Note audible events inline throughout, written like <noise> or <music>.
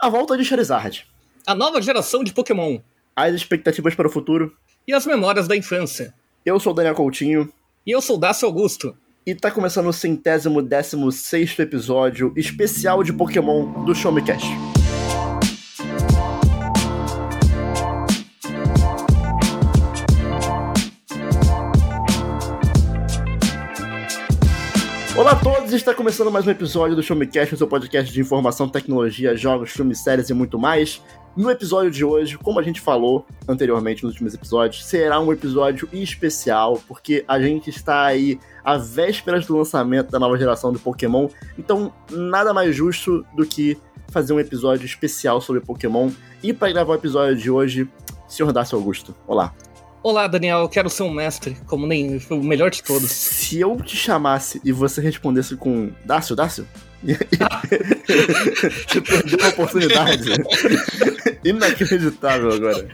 A volta de Charizard. A nova geração de Pokémon. As expectativas para o futuro. E as memórias da infância. Eu sou o Daniel Coutinho. E eu sou o Dácio Augusto. E tá começando o centésimo décimo sexto episódio especial de Pokémon do Show Me Cash. Todos, está começando mais um episódio do Show Me Cast, o seu podcast de informação, tecnologia, jogos, filmes, séries e muito mais. No episódio de hoje, como a gente falou anteriormente nos últimos episódios, será um episódio especial, porque a gente está aí à vésperas do lançamento da nova geração do Pokémon, então nada mais justo do que fazer um episódio especial sobre Pokémon. E para gravar o episódio de hoje, senhor Dácio Augusto, olá. Olá, Daniel, eu quero ser um mestre, como nem o melhor de todos. Se eu te chamasse e você respondesse com Dácio, Dácio? você perdeu a oportunidade. <laughs> Inacreditável agora.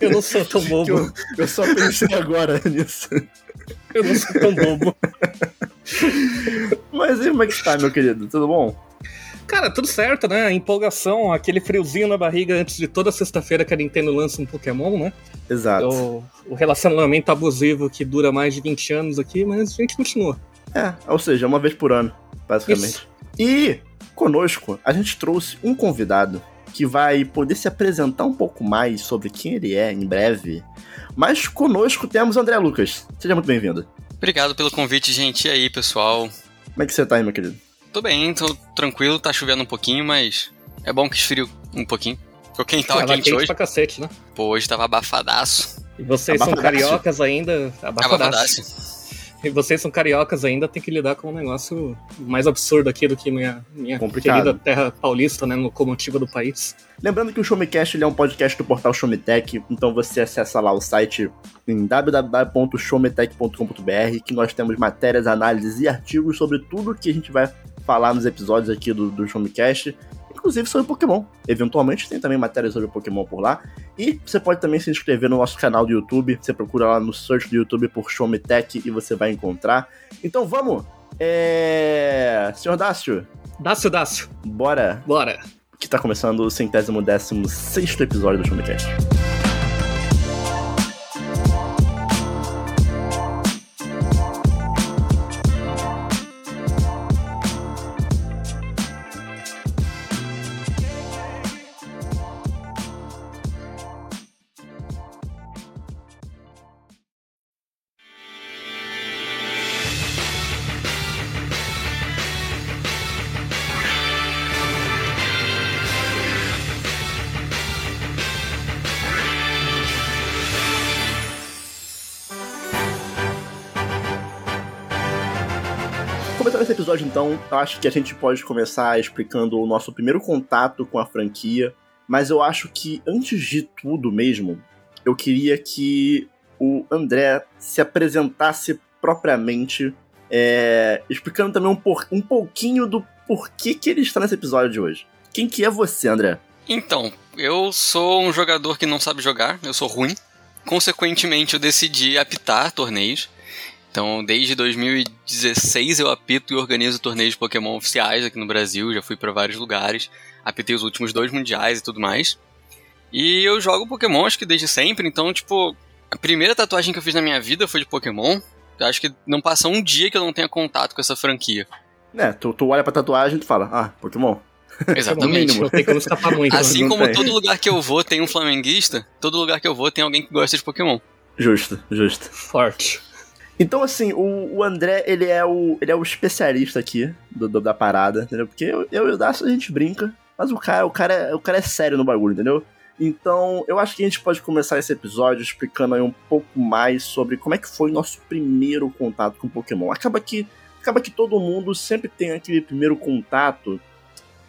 Eu não sou tão bobo. Eu, eu só pensei agora <laughs> nisso. Eu não sou tão bobo. Mas e como é que tá, meu querido? Tudo bom? Cara, tudo certo, né? Empolgação, aquele friozinho na barriga antes de toda sexta-feira que a Nintendo lança um Pokémon, né? Exato. O, o, relacionamento abusivo que dura mais de 20 anos aqui, mas a gente continua. É, ou seja, uma vez por ano, basicamente. Isso. E conosco, a gente trouxe um convidado que vai poder se apresentar um pouco mais sobre quem ele é em breve. Mas conosco temos André Lucas. Seja muito bem-vindo. Obrigado pelo convite, gente. E aí, pessoal? Como é que você tá aí, meu querido? Tô bem, tô tranquilo, tá chovendo um pouquinho, mas é bom que esfrio um pouquinho. Ficou quente, tava Tava quente, quente hoje. pra cacete, né? Pô, hoje tava abafadaço. E vocês são Abafadaço. cariocas ainda, abafadaço. Abafadaço. E vocês são cariocas ainda, tem que lidar com um negócio mais absurdo aqui do que minha, minha Complicado. querida terra paulista, né? Locomotiva do país. Lembrando que o Show Me Cast ele é um podcast do portal Show Me Tech, então você acessa lá o site em www.showmetech.com.br que nós temos matérias, análises e artigos sobre tudo que a gente vai falar nos episódios aqui do, do Show Me Cast, inclusive sobre Pokémon. Eventualmente tem também matérias sobre Pokémon por lá. E você pode também se inscrever no nosso canal do YouTube, você procura lá no search do YouTube por Show Me Tech e você vai encontrar. Então vamos! É... Senhor Dácio, Dácio, Dácio, bora! bora. Que tá começando o centésimo décimo sexto episódio do Show então, eu acho que a gente pode começar explicando o nosso primeiro contato com a franquia. Mas eu acho que, antes de tudo mesmo, eu queria que o André se apresentasse propriamente, é, explicando também um, por- um pouquinho do porquê que ele está nesse episódio de hoje. Quem que é você, André? Então, eu sou um jogador que não sabe jogar, eu sou ruim. Consequentemente, eu decidi apitar torneios. Então, desde 2016 eu apito e organizo torneios de Pokémon oficiais aqui no Brasil, já fui pra vários lugares, apitei os últimos dois mundiais e tudo mais. E eu jogo Pokémon acho que desde sempre, então, tipo, a primeira tatuagem que eu fiz na minha vida foi de Pokémon. Eu acho que não passa um dia que eu não tenha contato com essa franquia. É, tu, tu olha pra tatuagem e tu fala, ah, Pokémon. <laughs> Exatamente. não tem como escapar muito. Assim como tem. todo lugar que eu vou tem um flamenguista, todo lugar que eu vou tem alguém que gosta de Pokémon. Justo, justo. Forte. Então, assim, o, o André, ele é o, ele é o especialista aqui do, do- da parada, entendeu? Porque eu, eu e o Dacio a gente brinca, mas o cara, o, cara é, o cara é sério no bagulho, entendeu? Então, eu acho que a gente pode começar esse episódio explicando aí um pouco mais sobre como é que foi nosso primeiro contato com Pokémon. Acaba que, acaba que todo mundo sempre tem aquele primeiro contato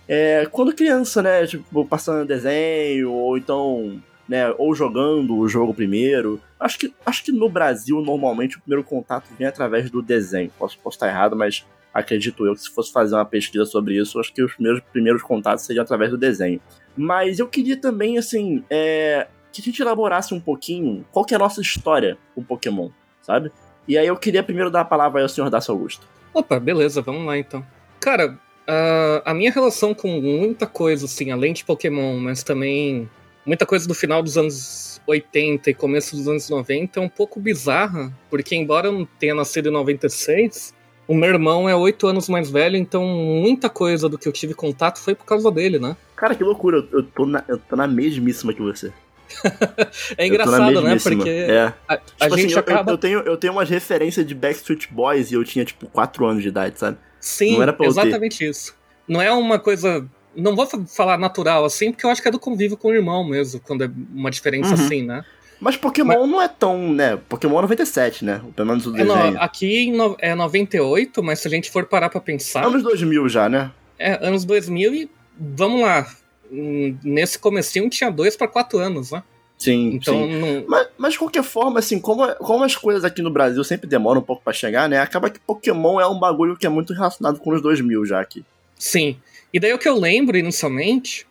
é, quando criança, né? Tipo, passando desenho, ou então né, ou jogando o jogo primeiro. Acho que, acho que no Brasil, normalmente, o primeiro contato vem através do desenho. Posso, posso estar errado, mas acredito eu que se fosse fazer uma pesquisa sobre isso, acho que os primeiros, primeiros contatos seriam através do desenho. Mas eu queria também, assim, é, que a gente elaborasse um pouquinho qual que é a nossa história com Pokémon, sabe? E aí eu queria primeiro dar a palavra ao senhor Dácio Augusto. Opa, beleza, vamos lá então. Cara, Uh, a minha relação com muita coisa, assim, além de Pokémon, mas também muita coisa do final dos anos 80 e começo dos anos 90 é um pouco bizarra, porque embora eu não tenha nascido em 96, o meu irmão é oito anos mais velho, então muita coisa do que eu tive contato foi por causa dele, né? Cara, que loucura, eu, eu, tô, na, eu tô na mesmíssima que você. <laughs> é engraçado, né? Porque é. a, a tipo gente assim, acaba. Eu, eu, tenho, eu tenho umas referências de Backstreet Boys e eu tinha, tipo, 4 anos de idade, sabe? Sim, exatamente isso. Não é uma coisa. Não vou falar natural assim, porque eu acho que é do convívio com o irmão mesmo, quando é uma diferença Uhum. assim, né? Mas Pokémon não é tão, né? Pokémon é 97, né? Pelo menos o É, no- desenho. aqui em no- é 98, mas se a gente for parar pra pensar, Anos 2000 já, né? é anos 2000 e vamos lá. hum, Nesse comecinho tinha dois pra quatro anos, né? Sim, Então sim. não, Mas, mas de qualquer forma, assim, como, como as coisas aqui no Brasil sempre demoram um pouco pra chegar, né? Acaba que Pokémon é um bagulho que é muito relacionado com os 2000 já aqui. Sim. E daí o que eu lembro inicialmente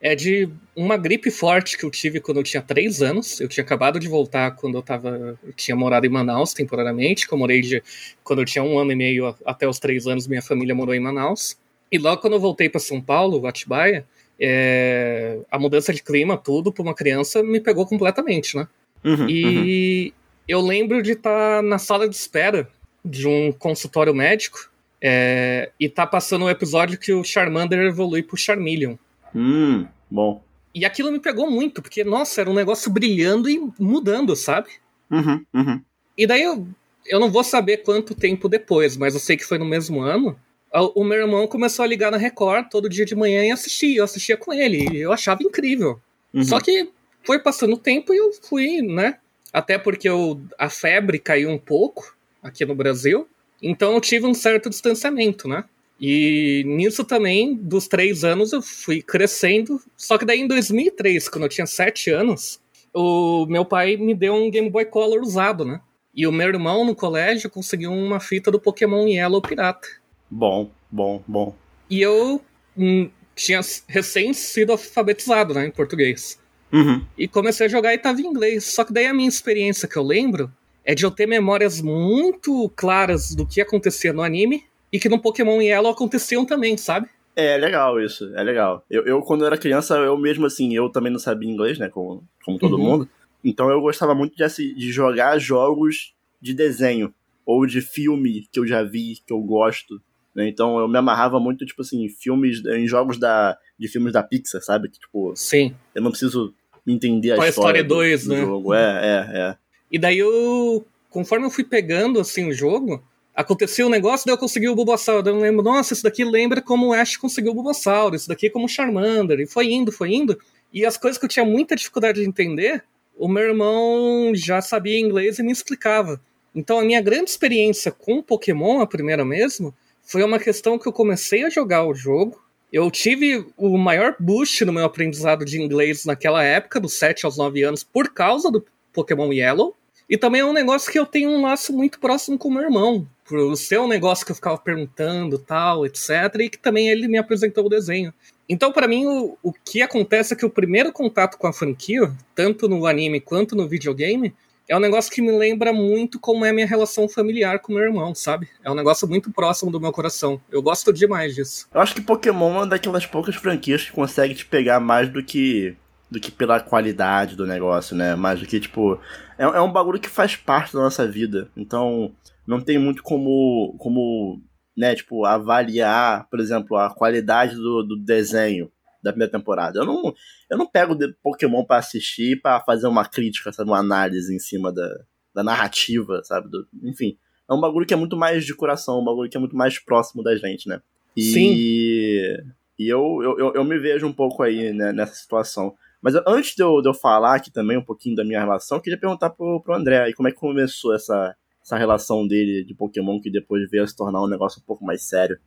é de uma gripe forte que eu tive quando eu tinha três anos. Eu tinha acabado de voltar quando eu tava. Eu tinha morado em Manaus temporariamente, que eu morei de. Quando eu tinha um ano e meio até os três anos, minha família morou em Manaus. E logo quando eu voltei para São Paulo, Atibaia, é, a mudança de clima, tudo, para uma criança, me pegou completamente, né? Uhum, uhum. E eu lembro de estar na sala de espera de um consultório médico é, e tá passando o episódio que o Charmander evolui pro Charmeleon. Hum, bom. E aquilo me pegou muito, porque, nossa, era um negócio brilhando e mudando, sabe? Uhum, uhum. E daí eu, eu não vou saber quanto tempo depois, mas eu sei que foi no mesmo ano. O o meu irmão começou a ligar na Record todo dia de manhã e assistir. Eu assistia com ele. E eu achava incrível. uhum. Só que foi passando o tempo e eu fui, né? Até porque eu, a febre caiu um pouco aqui no Brasil. Então eu tive um certo distanciamento, né? E nisso também, dos três anos, eu fui crescendo. Só que daí em 2003, quando eu tinha sete anos, o meu pai me deu um Game Boy Color usado, né? E o meu irmão no colégio conseguiu uma fita do Pokémon Yellow Pirata. Bom, bom, bom. E eu hum, tinha recém sido alfabetizado, né, em português. Uhum. E comecei a jogar e tava em inglês. Só que daí a minha experiência que eu lembro é de eu ter memórias muito claras do que acontecia no anime e que no Pokémon Yellow aconteciam também, sabe? É legal isso, é legal. Eu, eu, quando era criança, eu mesmo assim, eu também não sabia inglês, né? Como, como todo Uhum. mundo. Então eu gostava muito de, de jogar jogos de desenho. Ou de filme que eu já vi, que eu gosto. né? Então eu me amarrava muito, tipo assim, em filmes, em jogos da, de filmes da Pixar, sabe? Que, tipo, Sim. eu não preciso entender a Toy história Story do, 2, do né? jogo. É, é, é. E daí eu, conforme eu fui pegando assim o jogo, acontecia um negócio, daí eu consegui o Bulbasaur. Daí eu lembro, nossa, isso daqui lembra como o Ash conseguiu o Bulbasaur, isso daqui é como o Charmander. E foi indo, foi indo. E as coisas que eu tinha muita dificuldade de entender, o meu irmão já sabia inglês e me explicava. Então a minha grande experiência com Pokémon, a primeira mesmo, foi uma questão que eu comecei a jogar o jogo. Eu tive o maior boost no meu aprendizado de inglês naquela época, dos 7 aos 9 anos, por causa do Pokémon Yellow. E também é um negócio que eu tenho um laço muito próximo com o meu irmão. Por ser um negócio que eu ficava perguntando, tal, etc. E que também ele me apresentou o desenho. Então, para mim, o, o que acontece é que o primeiro contato com a franquia, tanto no anime quanto no videogame, é um negócio que me lembra muito como é a minha relação familiar com meu irmão, sabe? É um negócio muito próximo do meu coração. Eu gosto demais disso. Eu acho que Pokémon é uma daquelas poucas franquias que consegue te pegar mais do que do que pela qualidade do negócio, né? Mais do que, tipo. É, é um bagulho que faz parte da nossa vida. Então, não tem muito como. como né, tipo, avaliar, por exemplo, a qualidade do, do desenho da primeira temporada. Eu não, eu não pego Pokémon pra assistir pra fazer uma crítica, sabe? Uma análise em cima da, da narrativa, sabe? Do- enfim. É um bagulho que é muito mais de coração, um bagulho que é muito mais próximo da gente, né? E, e eu, eu, eu, eu me vejo um pouco aí né, nessa situação. Mas antes de eu, de eu falar aqui também um pouquinho da minha relação, eu queria perguntar pro, pro André aí como é que começou essa, essa relação dele de Pokémon que depois veio a se tornar um negócio um pouco mais sério.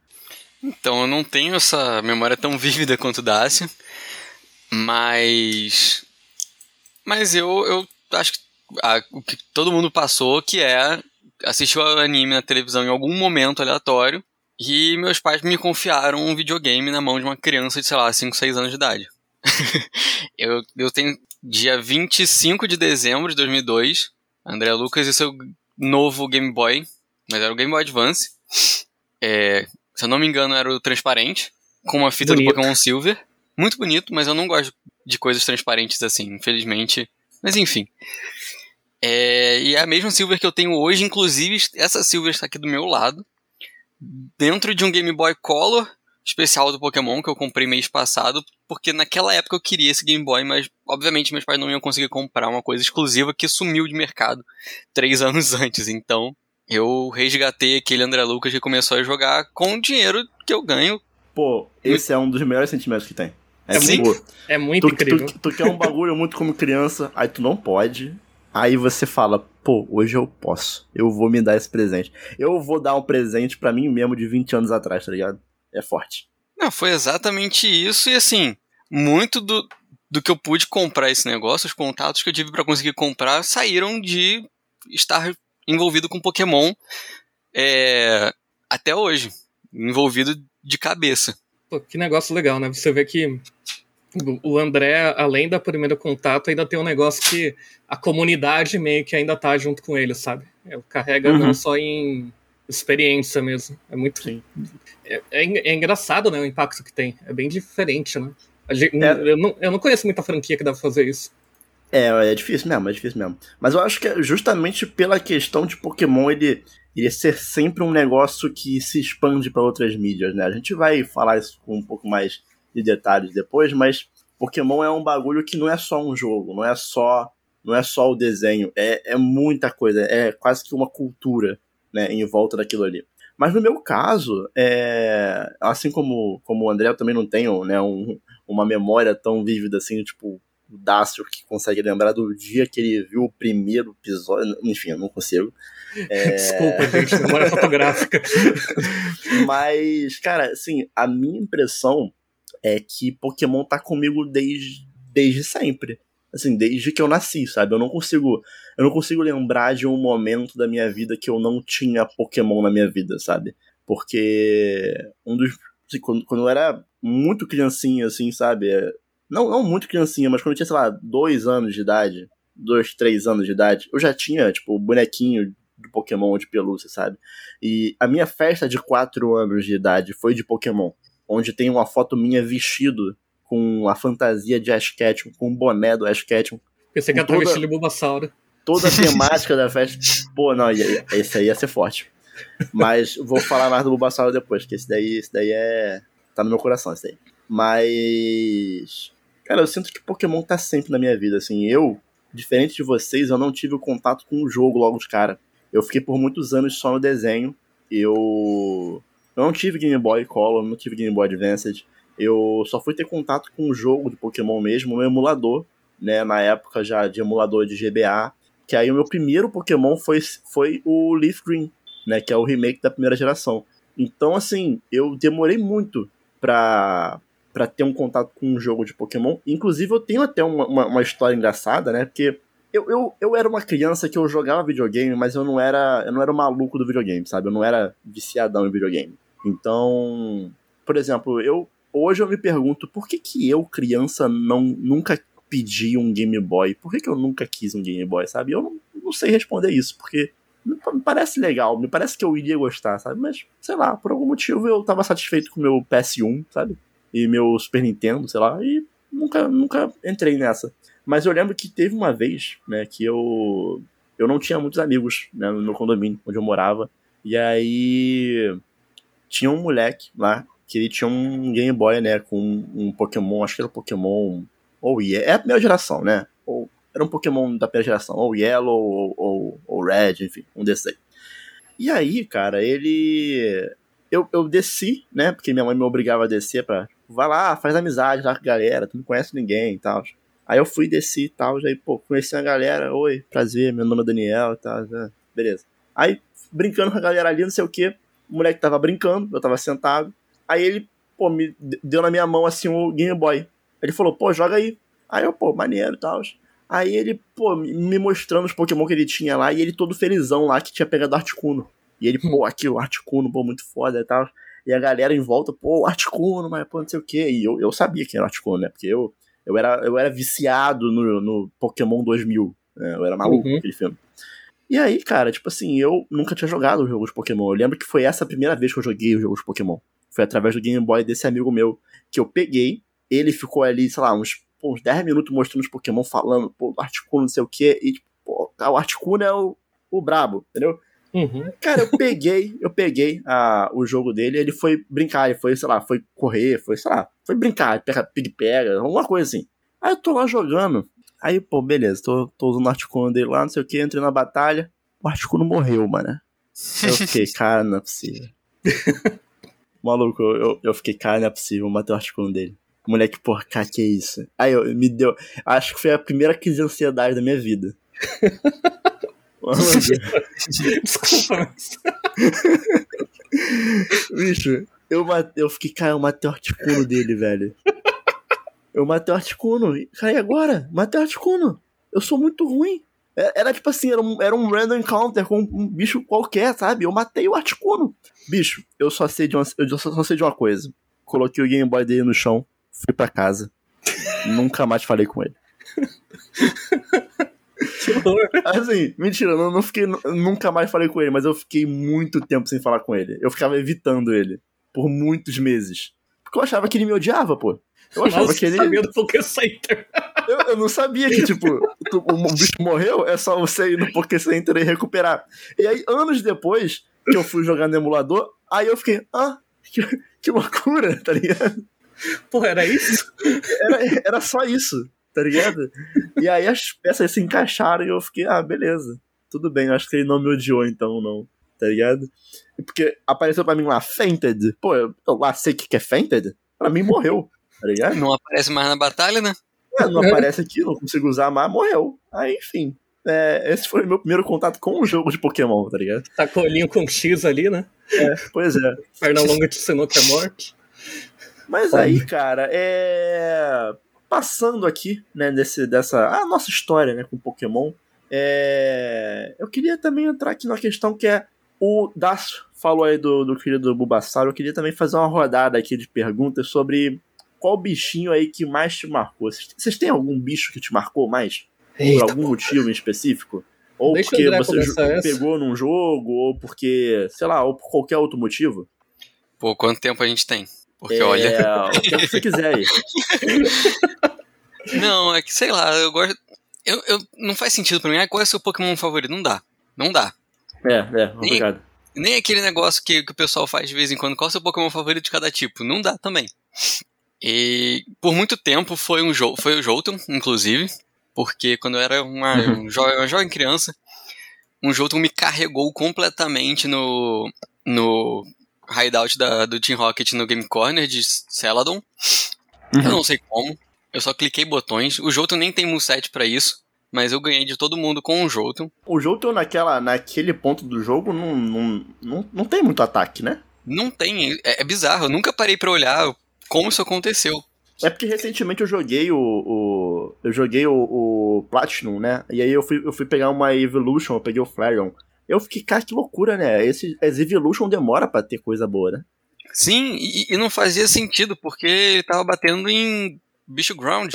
Então, eu não tenho essa memória tão vívida quanto o Dácio, mas. Mas eu, eu acho que a- o que todo mundo passou, que é assistir o anime na televisão em algum momento aleatório, e meus pais me confiaram um videogame na mão de uma criança de, sei lá, 5, 6 anos de idade. <laughs> eu, eu tenho dia 25 de dezembro de 2002, André Lucas e seu novo Game Boy, mas era o Game Boy Advance. É, se eu não me engano, era o transparente, com uma fita Bonito. do Pokémon Silver. Muito bonito, mas eu não gosto de coisas transparentes assim, infelizmente. Mas enfim. É, e é a mesma Silver que eu tenho hoje, inclusive essa Silver está aqui do meu lado. Dentro de um Game Boy Color especial do Pokémon que eu comprei mês passado, porque naquela época eu queria esse Game Boy, mas obviamente meus pais não iam conseguir comprar uma coisa exclusiva que sumiu de mercado três <laughs> anos antes. Então eu resgatei aquele André Lucas que começou a jogar com o dinheiro que eu ganho. Pô, esse é um dos melhores sentimentos que tem. É, É tipo, É muito tu, incrível. tu, tu quer um bagulho muito como criança, aí tu não pode. Aí você fala, pô, hoje eu posso. Eu vou me dar esse presente. Eu vou dar um presente pra mim mesmo de 20 anos atrás, tá ligado? É forte. Não, foi exatamente isso e assim, muito do, do que eu pude comprar esse negócio, os contatos que eu tive pra conseguir comprar saíram de estar envolvido com Pokémon é, até hoje, envolvido de cabeça. Pô, que negócio legal, né? Você vê que o- o André, além da primeiro contato, ainda tem um negócio que a comunidade meio que ainda tá junto com ele, sabe? Ele carrega Uhum. não só em experiência mesmo. É muito. Sim. É, é é engraçado, né? O impacto que tem. É bem diferente, né? Gente- É. eu, não, eu não conheço muita franquia que dá pra fazer isso. É, é difícil mesmo, é difícil mesmo. Mas eu acho que é justamente pela questão de Pokémon ele, ele ser sempre um negócio que se expande pra outras mídias, né? A gente vai falar isso com um pouco mais de detalhes depois, mas Pokémon é um bagulho que não é só um jogo, não é só não é só o desenho, é, é muita coisa, é quase que uma cultura, né, em volta daquilo ali. Mas no meu caso, é, assim como, como o André, eu também não tenho né, um- uma memória tão vívida assim, tipo, o Dácio que consegue lembrar do dia que ele viu o primeiro episódio. Enfim, eu não consigo. É, <laughs> Desculpa, gente, memória fotográfica. <laughs> Mas, cara, assim, a minha impressão é que Pokémon tá comigo desde, desde sempre. Assim, desde que eu nasci, sabe? Eu não consigo. Eu não consigo lembrar de um momento da minha vida que eu não tinha Pokémon na minha vida, sabe? Porque um dos. assim, quando, quando eu era muito criancinha, assim, sabe? É, Não, não muito criancinha, mas quando eu tinha, sei lá, dois anos de idade, dois, três anos de idade, eu já tinha, tipo, bonequinho do Pokémon de pelúcia, sabe? E a minha festa de 4 anos de idade foi de Pokémon, onde tem uma foto minha vestido com a fantasia de Ash Ketchum, com o boné do Ash Ketchum, Pensei que ia estar toda- vestido de Bulbasauro. toda a <laughs> temática da festa. Pô, não, ia- esse aí ia ser forte. Mas vou falar mais do Bulbasaur depois, que esse daí, esse daí é. tá no meu coração, esse daí. Mas. Cara, eu sinto que Pokémon tá sempre na minha vida, assim. Eu, diferente de vocês, eu não tive o contato com o jogo logo de cara. Eu fiquei por muitos anos só no desenho. Eu. Eu não tive Game Boy Color, não tive Game Boy Advanced. Eu só fui ter contato com o jogo de Pokémon mesmo no emulador, né? Na época já de emulador de GBA. Que aí o meu primeiro Pokémon foi, foi o Leaf Green, né? Que é o remake da primeira geração. Então, assim, eu demorei muito pra, pra ter um contato com um jogo de Pokémon. Inclusive, eu tenho até uma, uma, uma história engraçada, né? Porque eu, eu, eu era uma criança que eu jogava videogame, mas eu não era eu não era o maluco do videogame, sabe? Eu não era viciadão em videogame. Então, por exemplo, eu hoje eu me pergunto por que que eu, criança, não nunca pedi um Game Boy? Por que que eu nunca quis um Game Boy, sabe? Eu não, não sei responder isso, porque me parece legal, me parece que eu iria gostar, sabe? Mas, sei lá, por algum motivo eu tava satisfeito com meu PS1, sabe? E meu Super Nintendo, sei lá, e nunca, nunca entrei nessa. Mas eu lembro que teve uma vez, né, que eu eu não tinha muitos amigos, né, no meu condomínio, onde eu morava. E aí tinha um moleque lá que ele tinha um Game Boy, né, com um Pokémon, acho que era o Pokémon ou é a primeira geração, né? Ou era um Pokémon da primeira geração, ou Yellow ou, ou, ou Red, enfim, um desses aí. E aí, cara, ele eu, eu desci, né? Porque minha mãe me obrigava a descer pra. Vai lá, faz amizade lá com a galera, tu não conhece ninguém e tal. Aí eu fui, desci e tal, já pô, conheci a galera, oi, prazer, meu nome é Daniel e tal, já, beleza. Aí, brincando com a galera ali, não sei o que, o moleque tava brincando, eu tava sentado, aí ele, pô, me deu na minha mão assim o Game Boy. Ele falou, pô, joga aí. Aí eu, pô, maneiro e tal. Aí ele, pô, me mostrando os Pokémon que ele tinha lá, e ele todo felizão lá que tinha pegado Articuno. E ele, pô, aqui o Articuno, pô, muito foda e tal. E a galera em volta, pô, o Articuno, mas pô, não sei o quê. E eu, eu sabia que era o Articuno, né? Porque eu, eu, era, eu era viciado no, no Pokémon 2000. né? Eu era maluco Uhum. aquele filme. E aí, cara, tipo assim, eu nunca tinha jogado os jogos de Pokémon. Eu lembro que foi essa a primeira vez que eu joguei os jogos de Pokémon. Foi através do Game Boy desse amigo meu que eu peguei. Ele ficou ali, sei lá, uns, uns 10 minutos mostrando os Pokémon, falando, pô, Articuno, não sei o quê. E, tipo, pô, o Articuno é o, o brabo, entendeu? Uhum. Cara, eu peguei, eu peguei a, o jogo dele, ele foi brincar, ele foi, sei lá, foi correr, foi, sei lá, foi brincar, pega, pega, alguma coisa assim. Aí eu tô lá jogando, aí, pô, beleza, tô, tô usando o Articuno dele lá, não sei o que, entrei na batalha, o Articuno morreu, mano. Eu fiquei, <laughs> cara, não é possível. <laughs> Maluco, eu, eu, fiquei, cara, não é possível, matei o Articuno dele. Moleque, porra, cara, que isso? Aí eu, me deu, acho que foi a primeira crise de ansiedade da minha vida. <laughs> Desculpa, mas... Bicho, eu, eu fiquei, cara, eu matei o Articuno dele, velho. Eu matei o Articuno. Cara, e agora? Matei o Articuno. Eu sou muito ruim. Era tipo assim, era um, era um random encounter com um bicho qualquer, sabe? Eu matei o Articuno. Bicho, eu só sei de uma, eu só, só sei de uma coisa. Coloquei o Game Boy dele no chão, fui pra casa. <laughs> Nunca mais falei com ele. Que. Assim, mentira, eu não, fiquei. Nunca mais falei com ele, mas eu fiquei muito tempo sem falar com ele. Eu ficava evitando ele. Por muitos meses. Porque eu achava que ele me odiava, pô. Eu achava Nossa, que ele. sabia do Poké Center. Eu, eu não sabia que, tipo, tu- o bicho morreu, é só você ir no Poké Center e recuperar. E aí, anos depois, que eu fui jogar no emulador, aí eu fiquei, ah, que, que loucura, tá ligado? Porra, era isso? Era, era só isso, tá ligado? E aí as peças se encaixaram e eu fiquei, ah, beleza, tudo bem, acho que ele não me odiou então, não, tá ligado? Porque apareceu pra mim lá, fainted. Pô, eu, eu lá sei o que que é fainted. Pra mim morreu, tá ligado? Não aparece mais na batalha, né? <laughs> É, não aparece aqui, não consigo usar mais, morreu. Aí, enfim. É, esse foi o meu primeiro contato com o jogo de Pokémon, tá ligado? Tá com o olhinho com X ali, né? É, pois é. Perna longa te ensinou que é morte. Mas aí, cara, é. Passando aqui, né, desse, dessa. A nossa história, né, com Pokémon. É... Eu queria também entrar aqui numa questão que é. O Dácio falou aí do, do querido Bulbasaur. Eu queria também fazer uma rodada aqui de perguntas sobre qual bichinho aí que mais te marcou. Vocês- têm algum bicho que te marcou mais? Por Eita, algum motivo em específico? Ou Deixa porque você começar essa. pegou num jogo, ou porque, sei lá, ou por qualquer outro motivo? Pô, quanto tempo a gente tem? Porque é, olha. O que você quiser aí. <laughs> Não, é que sei lá, eu gosto. Eu, eu, não faz sentido pra mim. Ah, qual é o seu Pokémon favorito? Não dá. Não dá. É, é, obrigado. Nem aquele negócio que, que o pessoal faz de vez em quando. Qual é o seu Pokémon favorito de cada tipo? Não dá também. E por muito tempo foi um jogo, foi o Jolteon, inclusive, porque quando eu era uma, Uhum. um jo uma jovem criança, um Jolteon me carregou completamente no no hideout da, do Team Rocket no Game Corner de Celadon. Eu Uhum. não sei como, eu só cliquei botões. O Jolteon nem tem moveset pra isso, mas eu ganhei de todo mundo com o Jolteon. O Jolteon naquela, naquele ponto do jogo não, não, não, não tem muito ataque, né? Não tem, é, é bizarro, eu nunca parei pra olhar como isso aconteceu. É porque recentemente eu joguei o. o- eu joguei o, o Platinum, né? E aí eu fui, eu fui pegar uma Evolution, eu peguei o Flareon. Eu fiquei, cara, que loucura, né? Esse, as Evolution demora pra ter coisa boa, né? Sim, e, e não fazia sentido, porque ele tava batendo em bicho ground.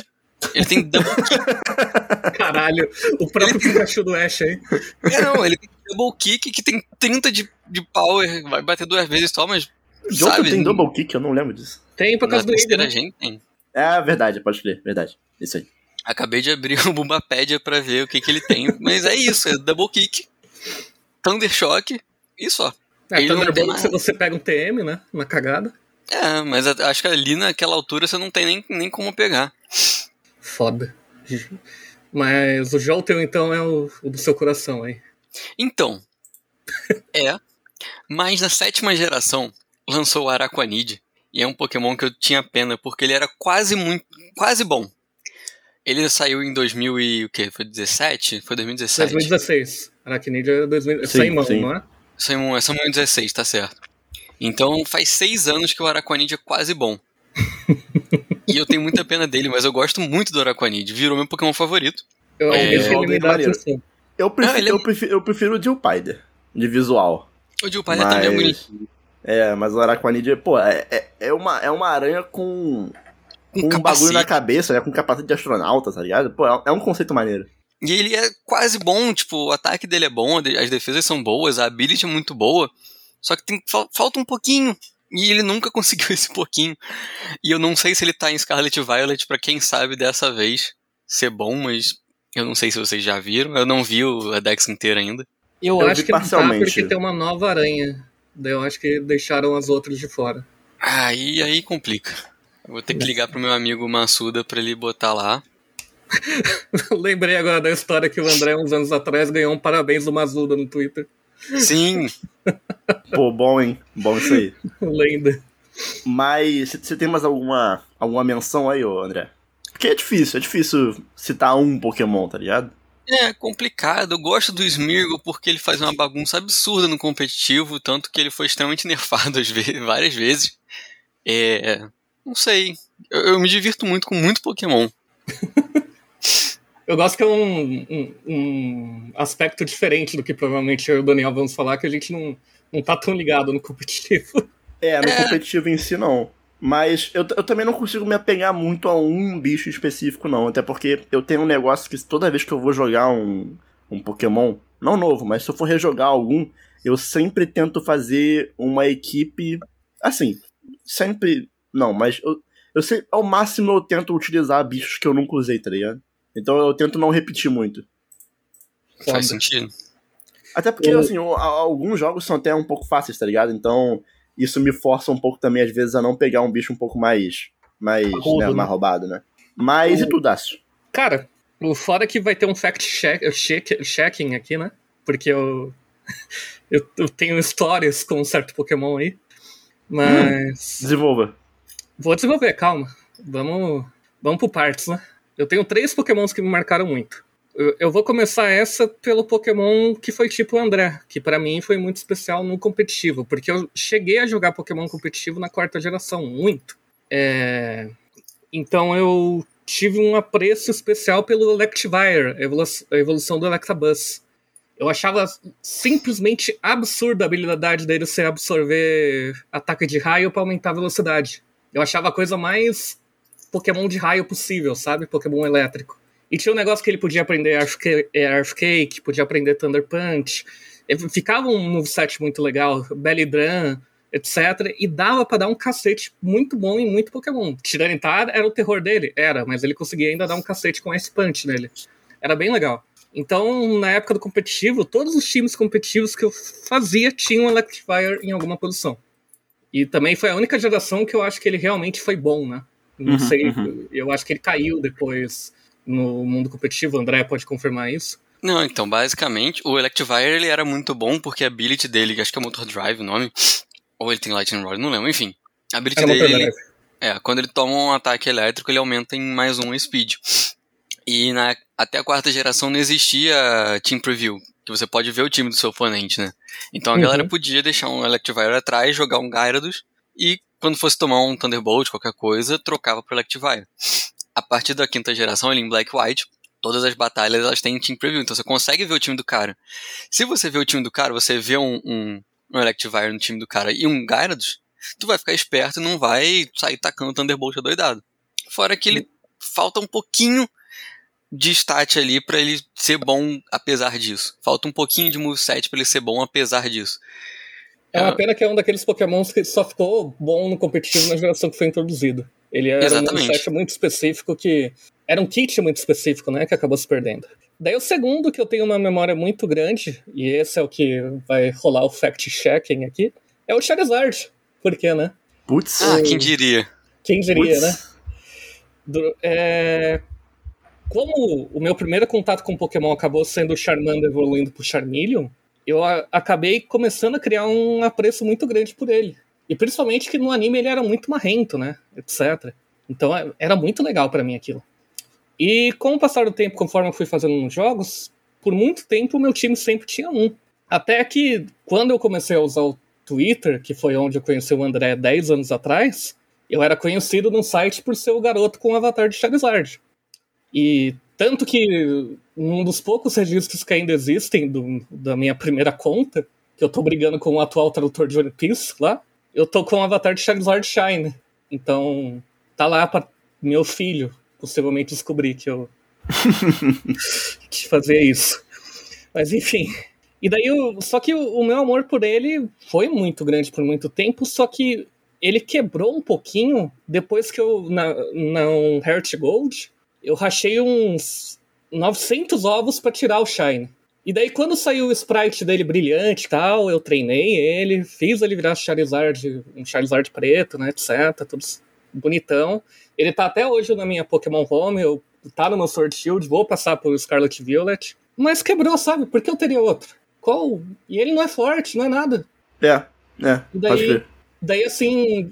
Ele tem <laughs> double kick. Caralho, o próprio Pikachu do Ash aí. É, não, ele tem double kick que tem 30 de, de power, vai bater duas vezes só, mas. O Jolteon sabe, tem double kick, eu não lembro disso. Tem por Na causa do terceira né? gente tem. É verdade, pode crer, verdade. Isso aí. Acabei de abrir <laughs> o Bumbapédia pra ver o que, que ele tem. Mas é isso, é double kick, Thunder Shock e só. É, Ele não tem Thunderbolt mais. se você pega um TM, né? Na cagada. É, mas acho que ali naquela altura você não tem nem, nem como pegar. Foda. Mas o Jolteon, então, é o, o do seu coração aí. Então, <laughs> é. Mas na sétima geração lançou o Araquanid. E é um Pokémon que eu tinha pena, porque ele era quase muito. quase bom. Ele saiu em 2000 e o quê? Foi 17? Foi 2017. 2016. Arachnid é 2000, Sim, sem mão, sim. não é? Saiu, é 16, tá certo. Então faz seis anos que o Araquanid é quase bom. <laughs> e eu tenho muita pena dele, mas eu gosto muito do Araquanid. Virou meu Pokémon favorito. Eu É, é maneiro. atenção. Eu prefiro, Não, ele é- eu prefiro, eu prefiro o Dilpider, de visual. O Dilpalha também é bonito. É, mas o Araquanid, pô, é, é, é uma, é uma aranha com, com Com um bagulho na cabeça, né? Com capacete de astronauta, tá ligado? Pô, é, é um conceito maneiro. E ele é quase bom, tipo, o ataque dele é bom, as defesas são boas, a ability é muito boa. Só que tem, falta um pouquinho. E ele nunca <laughs> conseguiu esse pouquinho. E eu não sei se ele tá em Scarlet Violet para quem sabe dessa vez ser bom, mas eu não sei se vocês já viram. Eu não vi a Dex inteira ainda. Eu, eu acho que não tá porque tem uma nova aranha. Daí eu acho que deixaram as outras de fora. Aí, aí complica. Eu vou ter que ligar pro meu amigo Massuda pra ele botar lá. <laughs> Lembrei agora da história que o André, uns anos atrás, ganhou um parabéns do Massuda no Twitter. Sim! <laughs> Pô, bom, hein? Bom isso aí. Lenda. Mas você tem mais alguma, alguma menção aí, ô André? Porque é difícil, é difícil citar um Pokémon, tá ligado? É complicado. Eu gosto do Smirgo porque ele faz uma bagunça absurda no competitivo, tanto que ele foi extremamente <laughs> nerfado vezes, várias vezes. É. Não sei. Eu, eu, me divirto muito com muito Pokémon. <laughs> eu gosto que é um, um, um, aspecto diferente do que provavelmente eu e o Daniel vamos falar, que a gente não, não tá tão ligado no competitivo. É, no é. competitivo em si não. Mas eu, eu também não consigo me apegar muito a um bicho específico, não. Até porque eu tenho um negócio que toda vez que eu vou jogar um, um Pokémon, não novo, mas se eu for rejogar algum, eu sempre tento fazer uma equipe. Assim, sempre. Não, mas eu, eu sei, ao máximo eu tento utilizar bichos que eu nunca usei, tá ligado? Então eu tento não repetir muito. Faz sentido. Até porque, eu... assim, alguns jogos são até um pouco fáceis, tá ligado? Então isso me força um pouco também, às vezes, a não pegar um bicho um pouco mais. mais, Rodo, né, né? mais roubado, né? Mas o... e tu, Dácio? Cara, o fora que vai ter um fact check, check, checking aqui, né? Porque eu, <laughs> eu, eu, tenho histórias com um certo Pokémon aí. Mas. Hum, desenvolva. Vou desenvolver, calma. Vamos, vamos por partes, né? Eu tenho três Pokémons que me marcaram muito. Eu, vou começar essa pelo Pokémon que foi tipo André, que para mim foi muito especial no competitivo, porque eu cheguei a jogar Pokémon competitivo na quarta geração, muito. É... Então eu tive um apreço especial pelo Electivire, a evolução do Electabuzz. Eu achava simplesmente absurda a habilidade dele ser absorver ataque de raio para aumentar a velocidade. Eu achava a coisa mais Pokémon de raio possível, sabe? Pokémon elétrico. E tinha um negócio que ele podia aprender Earth Cake, podia aprender Thunder Punch. Ficava um moveset muito legal, Belly Drum, etc. E dava para dar um cacete muito bom em muito Pokémon. Tiranitar era o terror dele? Era, mas ele conseguia ainda dar um cacete com Ice Punch nele. Era bem legal. Então, na época do competitivo, todos os times competitivos que eu fazia tinham Electivire em alguma posição. E também foi a única geração que eu acho que ele realmente foi bom, né? Não uhum, sei, uhum. eu acho que ele caiu depois no mundo competitivo, o André pode confirmar isso? Não, então, basicamente, o Electivire ele era muito bom porque a ability dele, acho que é Motor Drive o nome, ou ele tem Lightning Rod, não lembro, enfim. A ability era dele, ele, é, quando ele toma um ataque elétrico, ele aumenta em mais um speed. E na, até a quarta geração não existia Team Preview, que você pode ver o time do seu oponente, né? Então a uhum. galera podia deixar um Electivire atrás, jogar um Gyarados, e quando fosse tomar um Thunderbolt, qualquer coisa, trocava pro Electivire a partir da quinta geração, ele em Black White, todas as batalhas elas têm team preview, então você consegue ver o time do cara. Se você vê o time do cara, você vê um, um, um Electivire no time do cara e um Gyarados, tu vai ficar esperto e não vai sair tacando Thunderbolt doidado. Fora que ele falta um pouquinho de stat ali para ele ser bom apesar disso. Falta um pouquinho de moveset para ele ser bom apesar disso. É uma pena que é um daqueles pokémons que só ficou bom no competitivo na geração que foi introduzido. Ele era Exatamente. um set muito específico que. Era um kit muito específico, né? Que acabou se perdendo. Daí o segundo, que eu tenho uma memória muito grande, e esse é o que vai rolar o fact-checking aqui, é o Charizard. Por quê, né? Putz. Ah, quem diria? Quem diria, Puts. né? Do, é... Como o meu primeiro contato com Pokémon acabou sendo o Charmander evoluindo pro Charmeleon, eu a, acabei começando a criar um apreço muito grande por ele. E principalmente que no anime ele era muito marrento, né? Etc. Então é, era muito legal para mim aquilo. E com o passar do tempo, conforme eu fui fazendo nos jogos, por muito tempo o meu time sempre tinha um. Até que quando eu comecei a usar o Twitter, que foi onde eu conheci o André 10 anos atrás, eu era conhecido no site por ser o garoto com o avatar de Charizard. E tanto que um dos poucos registros que ainda existem do, da minha primeira conta, que eu tô brigando com o atual tradutor de One Piece lá, eu tô com o avatar de Charizard Shine. Então, tá lá pra meu filho possivelmente descobrir que eu. <laughs> que fazia isso. Mas enfim. E daí, eu, só que o, o, meu amor por ele foi muito grande por muito tempo, só que ele quebrou um pouquinho depois que eu, na, na Heart Gold, eu rachei uns 900 ovos para tirar o Shine. E daí, quando saiu o sprite dele brilhante e tal, eu treinei ele, fiz ele virar Charizard, um Charizard preto, né, etc, tudo bonitão. Ele tá até hoje na minha Pokémon Home, eu tá no meu Sword Shield, vou passar por Scarlet Violet. Mas quebrou, sabe? Por que eu teria outro? Qual? E ele não é forte, não é nada. É, é. E daí, daí assim,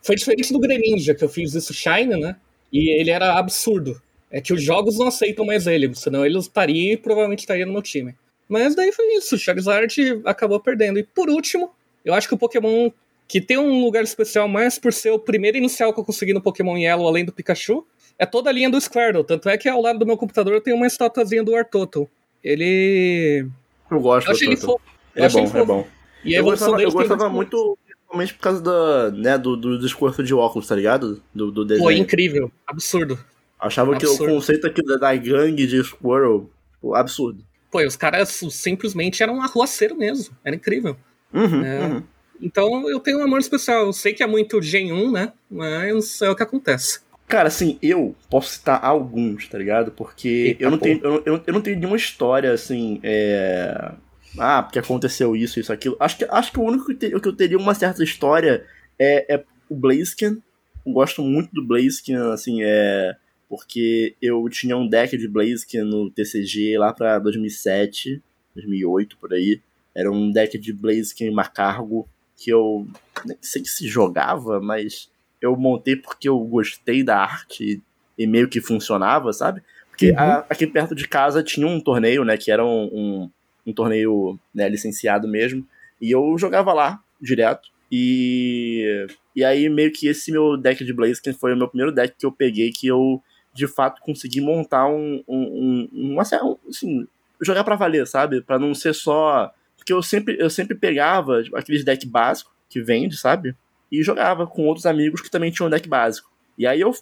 foi diferente do Greninja, que eu fiz isso Shine, né? E ele era absurdo. É que os jogos não aceitam mais ele, senão ele estaria e provavelmente estaria no meu time. Mas daí foi isso, Charizard acabou perdendo. E por último, eu acho que o Pokémon que tem um lugar especial mais por ser o primeiro inicial que eu consegui no Pokémon Yellow, além do Pikachu, é toda a linha do Squirtle. Tanto é que ao lado do meu computador tem uma estatuazinha do Artoto. Ele. Eu gosto eu achei ele fofo. Ele é bom, ele é bom. E eu gostava, eu gostava muito, principalmente por causa da, né, do, do discurso de óculos, tá ligado? Do, do desenho. Foi incrível, absurdo. Achava absurdo. que o conceito aqui da gangue de Squirrel, tipo, absurdo. Pô, os caras simplesmente eram um arruaceiro mesmo. Era incrível. Uhum, é. uhum. Então eu tenho um amor especial. Eu sei que é muito Gen 1, né? Mas é o que acontece. Cara, assim, eu posso citar alguns, tá ligado? Porque Eita, eu, não tenho, eu, eu, eu, não tenho nenhuma história, assim, é... Ah, porque aconteceu isso, isso, aquilo. Acho que, acho que o único que, te, que eu teria uma certa história é, é o Blaziken. Eu gosto muito do Blaziken, assim, é... Porque eu tinha um deck de Blaziken no TCG lá pra 2007, 2008, por aí. Era um deck de Blaziken Macargo que eu nem sei se jogava, mas eu montei porque eu gostei da arte e meio que funcionava, sabe? Porque uhum. a, aqui perto de casa tinha um torneio, né? Que era um, um, um torneio né, licenciado mesmo. E eu jogava lá direto. E, e aí meio que esse meu deck de Blaziken foi o meu primeiro deck que eu peguei que eu de fato consegui montar um, um, um, um assim, jogar para valer, sabe? Para não ser só porque eu sempre eu sempre pegava tipo, aqueles deck básico que vende, sabe? e jogava com outros amigos que também tinham deck básico. E aí eu,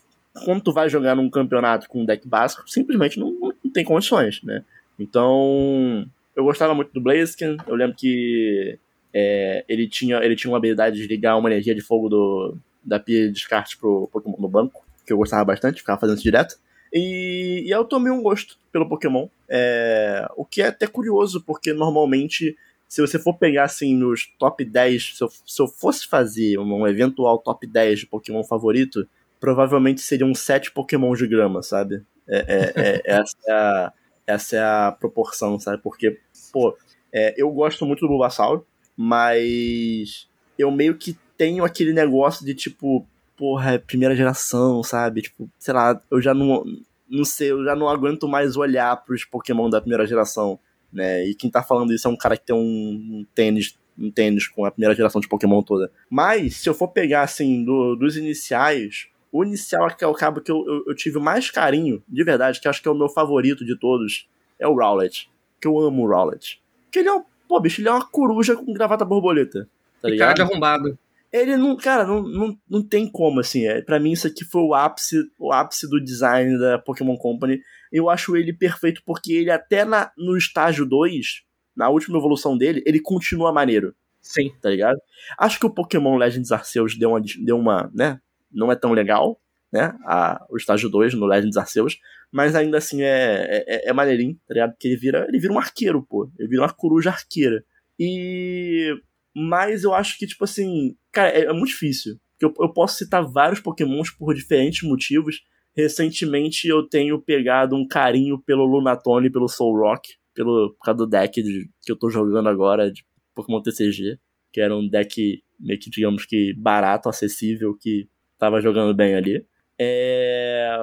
quando tu vai jogar num campeonato com um deck básico, simplesmente não, não tem condições, né? Então, eu gostava muito do Blaziken, eu lembro que é, ele, tinha, ele tinha uma habilidade de ligar uma energia de fogo do, da pia de descarte pro Pokémon no banco, que eu gostava bastante, ficava fazendo isso direto. E, e eu tomei um gosto pelo Pokémon, é, o que é até curioso, porque normalmente se você for pegar assim nos top 10, se eu, se eu fosse fazer um eventual top 10 de Pokémon favorito, provavelmente seriam 7 Pokémon de grama, sabe? É, é, é, <laughs> essa, é a, essa é a proporção, sabe? Porque, pô, é, eu gosto muito do Bulbasaur, mas eu meio que tenho aquele negócio de tipo, porra, é primeira geração, sabe? Tipo, sei lá, eu já não, não sei, eu já não aguento mais olhar pros Pokémon da primeira geração né? E quem tá falando isso é um cara que tem um, um tênis um tênis com a primeira geração de Pokémon toda. Mas, se eu for pegar, assim, do, dos iniciais, o inicial que é o cabo que eu, eu, eu, tive mais carinho, de verdade, que acho que é o meu favorito de todos, é o Rowlet. Que eu amo o Rowlet. Que ele é um. Pô, bicho, ele é uma coruja com gravata borboleta. Tá e cara de arrombado. Ele não. Cara, não, não, não tem como, assim. É, para mim, isso aqui foi o ápice, o ápice do design da Pokémon Company eu acho ele perfeito porque ele até na, no estágio 2, na última evolução dele, ele continua maneiro. Sim. Tá ligado? Acho que o Pokémon Legends Arceus deu uma, deu uma né? Não é tão legal, né? A, o estágio 2 no Legends Arceus, mas ainda assim é, é, é maneirinho, tá ligado? Porque ele vira, ele vira um arqueiro, pô. Ele vira uma coruja arqueira. E. Mas eu acho que, tipo assim. Cara, é, é muito difícil. Eu, eu posso citar vários Pokémons por diferentes motivos recentemente eu tenho pegado um carinho pelo Lunatone, pelo Soul Rock, pelo, por causa do deck de, que eu tô jogando agora de Pokémon TCG, que era um deck meio que, digamos que, barato, acessível, que tava jogando bem ali. É...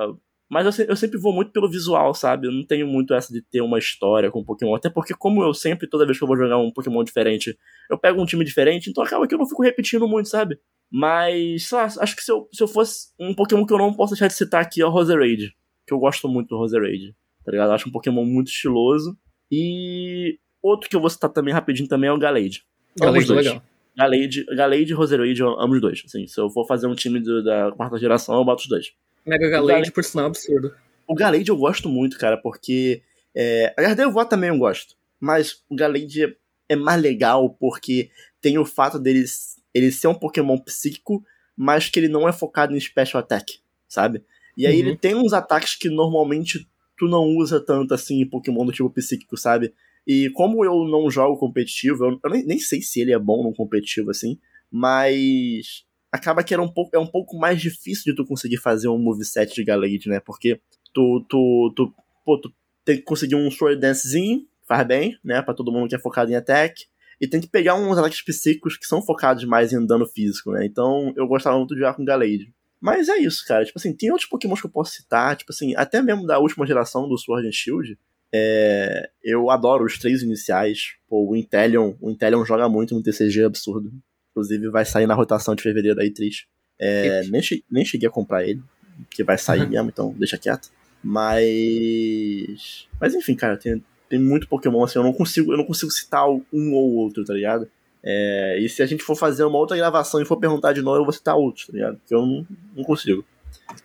Mas eu, eu, sempre vou muito pelo visual, sabe? Eu não tenho muito essa de ter uma história com Pokémon. Até porque, como eu sempre, toda vez que eu vou jogar um Pokémon diferente, eu pego um time diferente, então acaba que eu não fico repetindo muito, sabe? Mas, sei lá, acho que se eu, se eu fosse um Pokémon que eu não posso deixar de citar aqui é o Roserade. Que eu gosto muito do Roserade. Tá ligado? Eu acho um Pokémon muito estiloso. E outro que eu vou citar também rapidinho também é o Galade. Galade dois. legal. Galade, Galade e Roserade, eu amo os dois. Assim, se eu for fazer um time do, da quarta geração, eu boto os dois. Mega Galade, por sinal, absurdo. O Galade eu gosto muito, cara, porque É, a Gardevoir também eu gosto, mas o Galade é, mais legal porque tem o fato deles ele ser um Pokémon psíquico, mas que ele não é focado em Special Attack, sabe? E aí uhum. ele tem uns ataques que normalmente tu não usa tanto assim em Pokémon do tipo psíquico, sabe? E como eu não jogo competitivo, eu, eu nem, nem, sei se ele é bom no competitivo assim, mas acaba que era um pouco, é um pouco mais difícil de tu conseguir fazer um moveset de Galade, né? Porque tu, tu, tu, pô, tu tem que conseguir um Sword Dancezinho, faz bem, né? Pra todo mundo que é focado em attack. E tem que pegar uns ataques psíquicos que são focados mais em dano físico, né? Então eu gostava muito de jogar com Galade. Mas é isso, cara. Tipo assim, tem outros Pokémons que eu posso citar, tipo assim, até mesmo da última geração do Sword and Shield. É, eu adoro os três iniciais. Pô, o Inteleon, o Inteleon joga muito no TCG, absurdo. Inclusive vai sair na rotação de fevereiro aí, triste. É, nem, che nem cheguei a comprar ele, que vai sair uhum. mesmo, então deixa quieto. Mas. Mas enfim, cara, tem, tem muito Pokémon assim, eu não consigo, eu não consigo citar um ou outro, tá ligado? É, e se a gente for fazer uma outra gravação e for perguntar de novo, eu vou citar outros, tá ligado? Porque eu não, não consigo.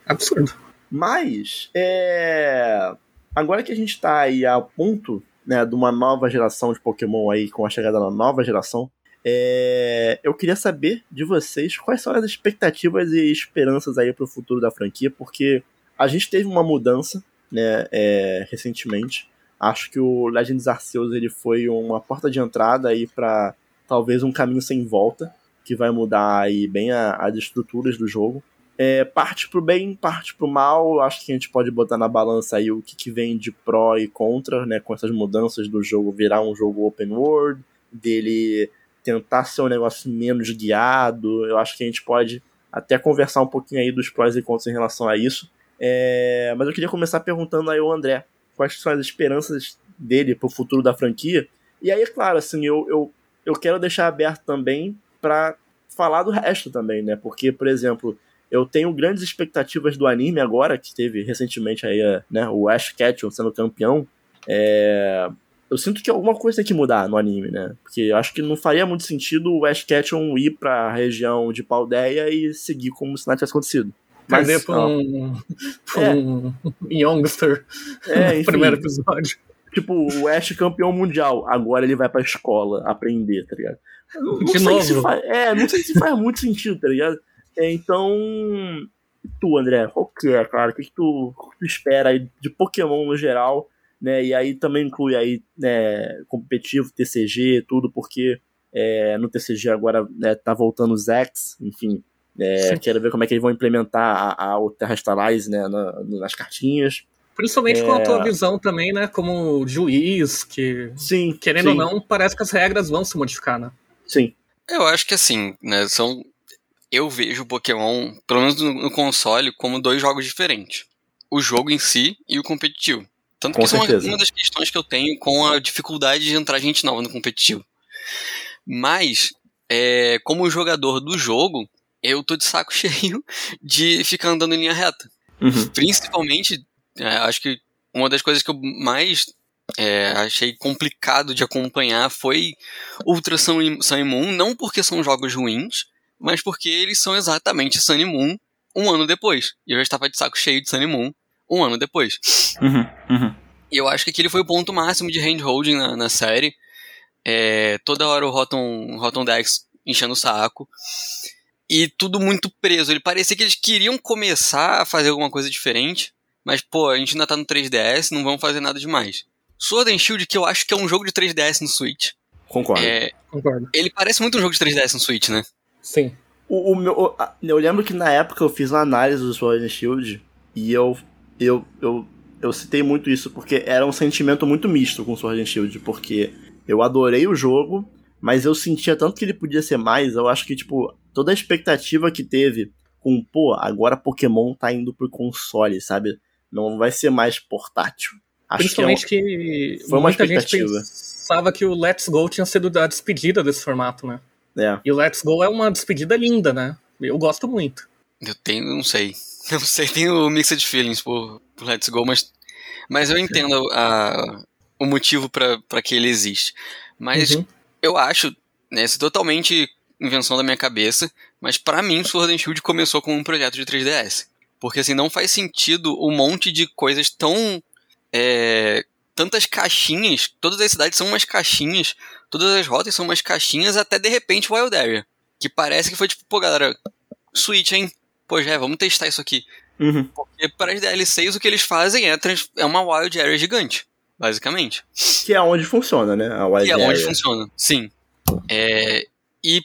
Absurdo. Mas, é... agora que a gente tá aí a ponto né, de uma nova geração de Pokémon aí, com a chegada da nova geração, é... eu queria saber de vocês quais são as expectativas e esperanças aí pro futuro da franquia, porque a gente teve uma mudança, né, é... recentemente. Acho que o Legends Arceus ele foi uma porta de entrada aí para talvez um caminho sem volta, que vai mudar aí bem a, as estruturas do jogo. É, parte pro bem, parte pro mal, acho que a gente pode botar na balança aí o que, que vem de pró e contra, né, com essas mudanças do jogo virar um jogo open world, dele tentar ser um negócio menos guiado, eu acho que a gente pode até conversar um pouquinho aí dos prós e contras em relação a isso. É, mas eu queria começar perguntando aí ao André, quais são as esperanças dele pro futuro da franquia, e aí, claro, assim, eu, eu eu quero deixar aberto também para falar do resto também, né? Porque, por exemplo, eu tenho grandes expectativas do anime agora, que teve recentemente aí, né, o Ash Ketchum sendo campeão. É... Eu sinto que alguma coisa tem que mudar no anime, né? Porque eu acho que não faria muito sentido o Ash Ketchum ir pra região de Paldeia e seguir como se nada tivesse acontecido. Mas, Perder pra um, pra é. um Youngster é, no enfim, primeiro episódio. Tipo, o Ash campeão mundial, agora ele vai pra escola aprender, tá ligado? Não, não de novo. Faz, é, não sei se faz muito sentido, tá ligado? É, então, tu, André, qual que é, cara? O que, que, tu, que tu espera aí de Pokémon no geral, né? E aí também inclui aí, né, competitivo, TCG, tudo, porque é, no TCG agora né, tá voltando os X, enfim. É, quero ver como é que eles vão implementar a, a, o Terrastalize né, na, nas cartinhas. Principalmente é... com a tua é. visão também, né? Como juiz, que. Sim. Querendo sim. ou não, parece que as regras vão se modificar, né? Sim. Eu acho que assim, né? São. Eu vejo Pokémon, pelo menos no console, como dois jogos diferentes. O jogo em si e o competitivo. Tanto com que certeza. isso é uma, das questões que eu tenho com a dificuldade de entrar gente nova no competitivo. Mas, é, como jogador do jogo, eu tô de saco <laughs> cheio de ficar andando em linha reta. Uhum. Principalmente é, acho que uma das coisas que eu mais é, achei complicado de acompanhar foi Ultra Sun Sun e Moon, não porque são jogos ruins, mas porque eles são exatamente Sun e Moon um ano depois. E eu já estava de saco cheio de Sun e Moon um ano depois. Uhum, uhum. E eu acho que aquele foi o ponto máximo de handholding na, na série. É, toda hora o Rotom, Rotom Dex enchendo o saco. E tudo muito preso. Ele parecia que eles queriam começar a fazer alguma coisa diferente. Mas, pô, a gente ainda tá no 3DS, não vamos fazer nada demais. Sword and Shield, que eu acho que é um jogo de 3DS no Switch. Concordo. É, Concordo. Ele parece muito um jogo de 3DS no Switch, né? Sim. O, o meu, eu lembro que na época eu fiz uma análise do Sword and Shield e eu, eu, eu, eu citei muito isso porque era um sentimento muito misto com Sword and Shield, porque eu adorei o jogo, mas eu sentia tanto que ele podia ser mais, eu acho que, tipo, toda a expectativa que teve com, pô, agora Pokémon tá indo pro console, sabe? Não vai ser mais portátil. Acho Principalmente que, é um... que foi uma muita gente pensava que o Let's Go tinha sido a despedida desse formato, né? É. E o Let's Go é uma despedida linda, né? Eu gosto muito. Eu tenho, não sei. <laughs> Não sei, tenho mixed feelings por, por Let's Go, mas, mas eu entendo a, o motivo para que ele existe. Mas uhum. eu acho, né, isso é totalmente invenção da minha cabeça, mas para mim Sword and Shield começou com um projeto de 3DS. Porque assim, não faz sentido um monte de coisas tão é, tantas caixinhas, todas as cidades são umas caixinhas, todas as rotas são umas caixinhas, até de repente Wild Area. Que parece que foi tipo, pô, galera, Switch, hein? Pô, já, vamos testar isso aqui. Uhum. Porque para as DLCs o que eles fazem é, é uma Wild Area gigante, basicamente. Que é onde funciona, né? A Wild que é onde funciona, sim. É, e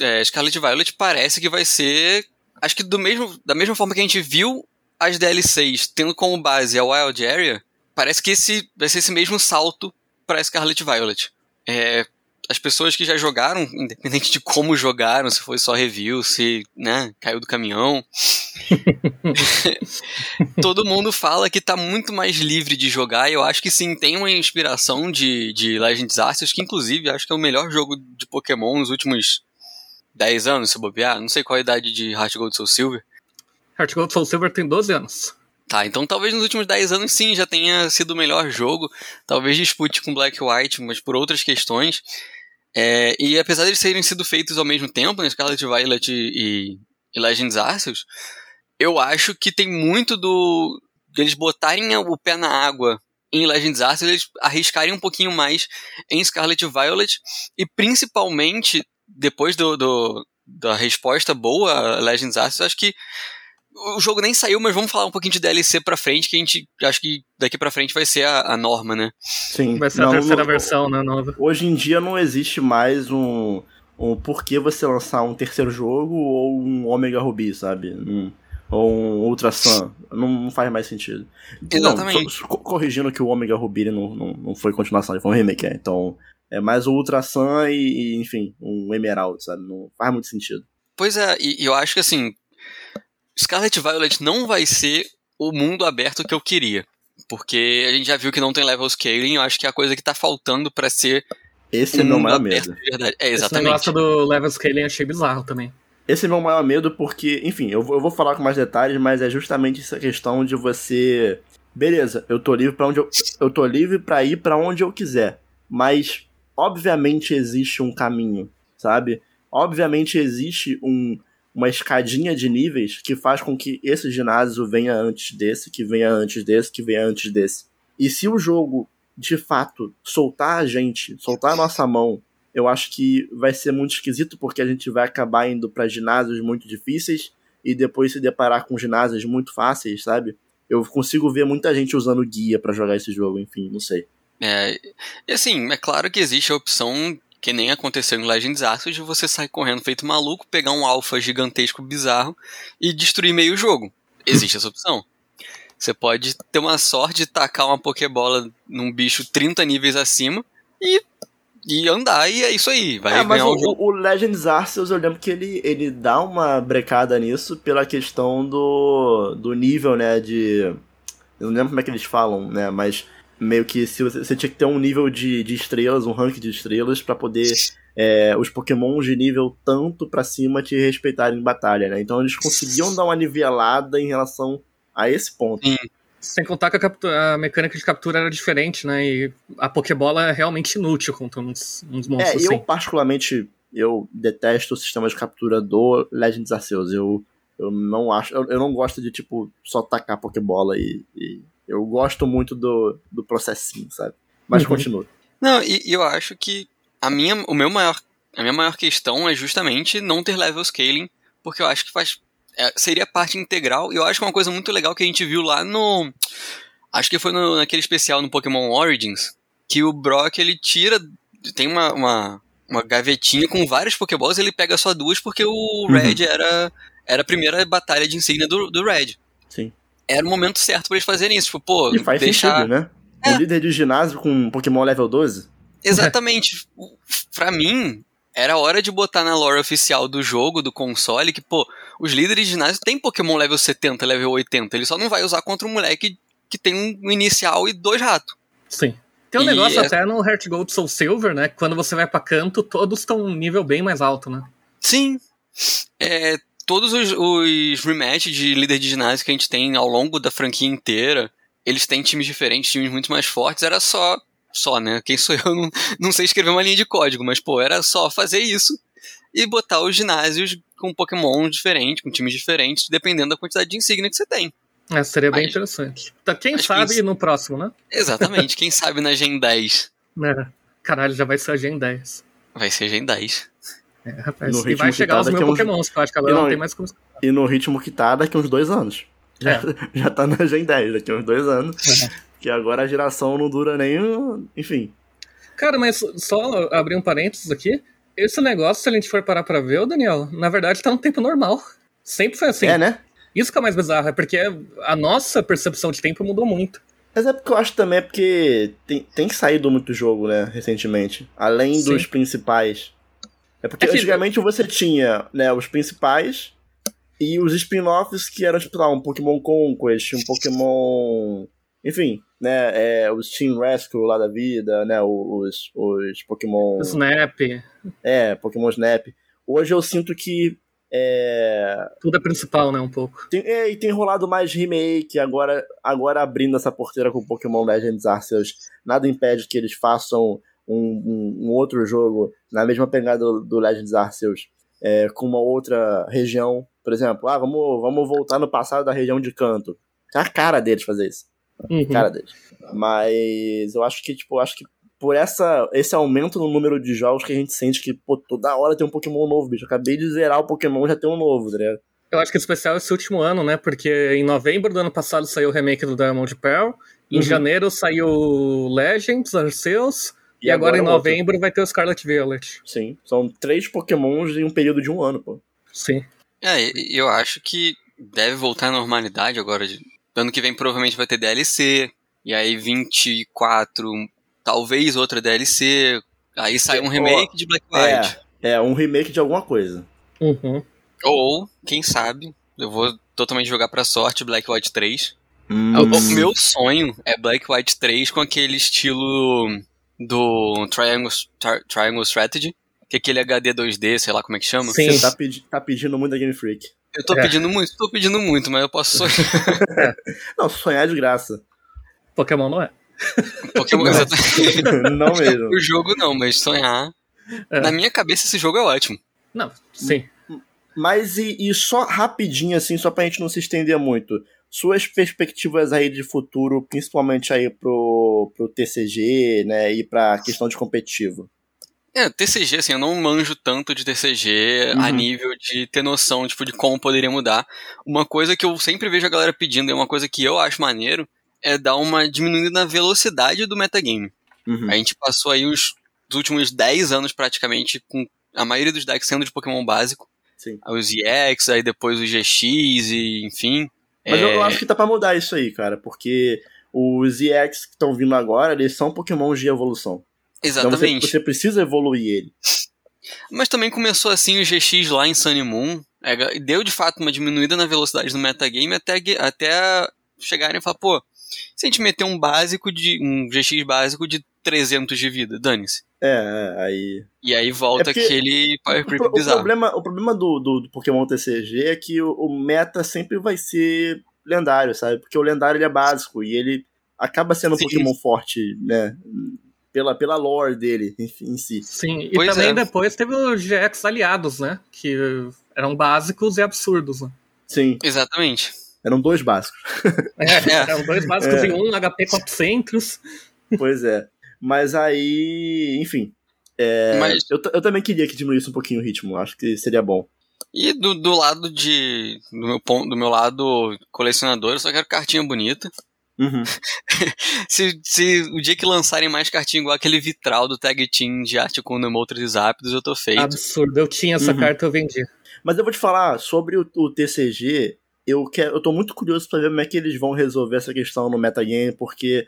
é, Scarlet Violet parece que vai ser. Acho que do mesmo, da mesma forma que a gente viu as DLCs tendo como base a Wild Area, parece que esse vai ser esse mesmo salto para Scarlet Violet. É, as pessoas que já jogaram, independente de como jogaram, se foi só review, se né, caiu do caminhão, <laughs> todo mundo fala que tá muito mais livre de jogar. E eu acho que sim, tem uma inspiração de, de Legends Arceus, que inclusive acho que é o melhor jogo de Pokémon nos últimos 10 anos, se bobear. Não sei qual a idade de Heart Gold Soul Silver. Heart Gold Soul Silver tem 12 anos. Tá, então talvez nos últimos 10 anos sim já tenha sido o melhor jogo. Talvez dispute com Black White, mas por outras questões. É, e apesar de eles serem sido feitos ao mesmo tempo, né, Scarlet Violet e, e Legends Arceus, eu acho que tem muito do deles botarem o pé na água em Legends Arceus, eles arriscarem um pouquinho mais em Scarlet Violet e principalmente depois do, do da resposta boa a Legends Arceus, acho que o jogo nem saiu, mas vamos falar um pouquinho de DLC pra frente, que a gente acho que daqui pra frente vai ser a, a norma, né? Sim. Vai ser Não, a terceira no- versão, né, nova. Hoje em dia não existe mais um, um porquê você lançar um terceiro jogo ou um Omega Ruby, sabe? Um- ou um Ultra Sun. Não, não faz mais sentido. Exatamente. Não, corrigindo que o Omega Ruby não, não, não foi continuação, ele foi um remake, é. Então, é mais o Ultra Sun e, e, enfim, um Emerald, sabe? Não faz muito sentido. Pois é, e, e eu acho que assim, Scarlet Violet não vai ser o mundo aberto que eu queria. Porque a gente já viu que não tem level scaling, eu acho que é a coisa que tá faltando pra ser Esse é um meu mundo maior medo. de verdade. É, Esse exatamente. negócio do level scaling eu achei bizarro também. Esse é meu maior medo porque, enfim, eu, vou- eu vou falar com mais detalhes, mas é justamente essa questão de você. Beleza, eu tô livre para onde eu, eu tô livre para ir para onde eu quiser, mas obviamente existe um caminho, sabe? Obviamente existe um, uma escadinha de níveis que faz com que esse ginásio venha antes desse, que venha antes desse, que venha antes desse. E se o jogo, de fato, soltar a gente, soltar a nossa mão eu acho que vai ser muito esquisito porque a gente vai acabar indo para ginásios muito difíceis e depois se deparar com ginásios muito fáceis, sabe? Eu consigo ver muita gente usando guia para jogar esse jogo, enfim, não sei. É, e assim, é claro que existe a opção, que nem aconteceu em Legends Arceus, de você sair correndo feito maluco, pegar um alfa gigantesco bizarro e destruir meio jogo. Existe essa opção. Você pode ter uma sorte de tacar uma Pokébola num bicho 30 níveis acima e, e andar, e é isso aí. Vai É, mas o, jogo. o Legends Arceus eu lembro que ele, ele dá uma brecada nisso pela questão do, do nível, né, de... Eu não lembro como é que eles falam, né, mas meio que se você, você tinha que ter um nível de, de estrelas, um ranking de estrelas pra poder é, os pokémons de nível tanto pra cima te respeitarem em batalha, né, então eles conseguiam dar uma nivelada em relação a esse ponto. Sem contar que a, captu- a mecânica de captura era diferente, né? E a Pokébola é realmente inútil contra uns, uns É, monstros eu assim. particularmente eu detesto o sistema de captura do Legends Arceus. Eu, eu não acho, eu, eu não gosto de tipo só tacar Pokébola e, e eu gosto muito do, do processinho, sabe? Mas Uhum. continua. Não, e, e eu acho que a minha, o meu maior, a minha maior questão é justamente não ter level scaling, porque eu acho que faz é, seria parte integral. E eu acho que é uma coisa muito legal que a gente viu lá no, acho que foi no, naquele especial no Pokémon Origins, que o Brock ele tira, tem uma, uma, uma gavetinha com vários Pokéballs, e ele pega só duas porque o Uhum. Red era era a primeira batalha de insígnia do, do Red. Sim. Era o momento certo pra eles fazerem isso, tipo, pô, E faz deixar sentido, né? É. Um líder de ginásio com um Pokémon level 12? Exatamente. pra mim, era hora de botar na lore oficial do jogo, do console, que, pô, os líderes de ginásio têm Pokémon level 70, level 80. Ele só não vai usar contra um moleque que tem um inicial e dois ratos. Sim. Tem um E negócio é- até no Heart Gold Soul Silver, né? que Quando você vai pra canto, todos estão um nível bem mais alto, né? Sim. É, todos os, os rematches de líder de ginásio que a gente tem ao longo da franquia inteira, eles têm times diferentes, times muito mais fortes. Era só. Só, né? Quem sou eu? <laughs> Não, não sei escrever uma linha de código, mas, pô, era só fazer isso e botar os ginásios com Pokémon diferentes, com times diferentes, dependendo da quantidade de insígnia que você tem. É, seria bem Mas- interessante. Tá, quem sabe no próximo, né? Exatamente, quem sabe na Gen 10 <laughs> É. Caralho, já vai ser a Gen 10. vai ser Gen 10. É, rapaz. No E vai chegar tá os meus uns- pokémons, que eu acho que agora não, não- tem mais como... E no ritmo que tá, daqui uns dois anos. Já, É. <laughs> já tá na Gen 10, daqui uns dois anos. É. Que agora a geração não dura nem. Enfim. Cara, mas só abrir um parênteses aqui. Esse negócio, se a gente for parar pra ver, Daniel, na verdade tá no tempo normal. Sempre foi assim. É, né? Isso que é mais bizarro, é porque a nossa percepção de tempo mudou muito. Mas é porque eu acho também é porque tem, tem saído muito jogo, né, recentemente. Além Sim. dos principais. É porque É antigamente você tinha, né, os principais e os spin-offs que eram, tipo, lá, um Pokémon Conquest, um Pokémon. Enfim, né, é, os Team Rescue lá da vida, né, os, os Pokémon. Snap, É, Pokémon Snap. Hoje eu sinto que. É, tudo é principal, né, um pouco. tem, é, e tem rolado mais remake, agora, agora abrindo essa porteira com Pokémon Legends Arceus, nada impede que eles façam um, um- um outro jogo na mesma pegada do, do Legends Arceus, é, com uma outra região. Por exemplo, ah, vamos, vamos voltar no passado da região de Canto. É a cara deles fazer isso. Uhum. Cara deles. Mas eu acho que, tipo, eu acho que por essa, esse aumento no número de jogos que a gente sente que, pô, toda hora tem um Pokémon novo, bicho. Eu acabei de zerar o Pokémon, já tem um novo, tá ligado? Eu acho que especial esse último ano, né? Porque em novembro do ano passado saiu o remake do Diamond Pearl. Em Uhum. janeiro saiu Legends, Arceus. E, E agora, agora em outro. novembro vai ter o Scarlet Violet. Sim, são três pokémons em um período de um ano, pô. Sim. É, eu acho que deve voltar à normalidade agora. de- Ano que vem provavelmente vai ter DLC. E aí 24, talvez outra DLC. Aí sai um remake de Black White. É, é um remake de alguma coisa. Uhum. Ou, quem sabe, eu vou totalmente jogar pra sorte Black White 3. Hum, O- O meu sonho é Black White 3 com aquele estilo do Triangle, Tri- Triangle Strategy. Que é aquele HD 2D, sei lá como é que chama. Sim. Você tá, pedi- tá pedindo muito da Game Freak. Eu tô É. pedindo muito, tô pedindo muito, mas eu posso sonhar. <laughs> Não, sonhar é de graça. Pokémon não é. Pokémon, Não. exatamente. <laughs> não mesmo. O jogo não, mas sonhar. É. Na minha cabeça esse jogo é ótimo. Não, sim. Mas e, e só rapidinho, assim, só pra gente não se estender muito. Suas perspectivas aí de futuro, principalmente aí pro, pro TCG, né, e pra questão de competitivo. É, TCG, assim, eu não manjo tanto de TCG a Uhum. nível de ter noção, tipo, de como poderia mudar. Uma coisa que eu sempre vejo a galera pedindo, e é uma coisa que eu acho maneiro, é dar uma diminuída na velocidade do metagame. Uhum. A gente passou aí os, os últimos 10 anos praticamente com a maioria dos decks sendo de Pokémon básico. Sim. Os EX, aí depois os GX e enfim. Mas É, eu, acho que tá pra mudar isso aí, cara, porque os EX que estão vindo agora, eles são Pokémons de evolução. Então você, Exatamente. você precisa evoluir ele. Mas também começou assim o GX lá em Sun Moon. é, deu de fato uma diminuída na velocidade do metagame até, até chegarem e falar, pô, se a gente meter um básico de. um GX básico de 300 de vida, dane-se. É, é, aí. E aí volta É aquele Power O, Creep pro- o bizarro. problema, o problema do, do, do Pokémon TCG é que o, o meta sempre vai ser lendário, sabe? Porque o lendário ele é básico e ele acaba sendo um Sim. Pokémon forte, né? Pela, pela lore dele em, em si. Sim. E Pois também é. depois teve os GX aliados, né? Que eram básicos e absurdos. Né? Sim, Exatamente. Eram dois básicos. É, <laughs> eram dois básicos É. em um, HP 400. pois é. Mas aí, enfim. É, Mas- eu, eu também queria que diminuísse um pouquinho o ritmo. Acho que seria bom. E do, do lado de. Do meu, ponto, do meu lado colecionador, eu só quero cartinha bonita. Uhum. <laughs> Se, se o dia que lançarem mais cartinha igual aquele vitral do Tag Team de arte com Nemotras e Zapdos, eu tô feito. Absurdo. Eu tinha essa Uhum. carta, eu vendi. Mas eu vou te falar, sobre o, o TCG, eu, quero, eu tô muito curioso pra ver como é que eles vão resolver essa questão no metagame, porque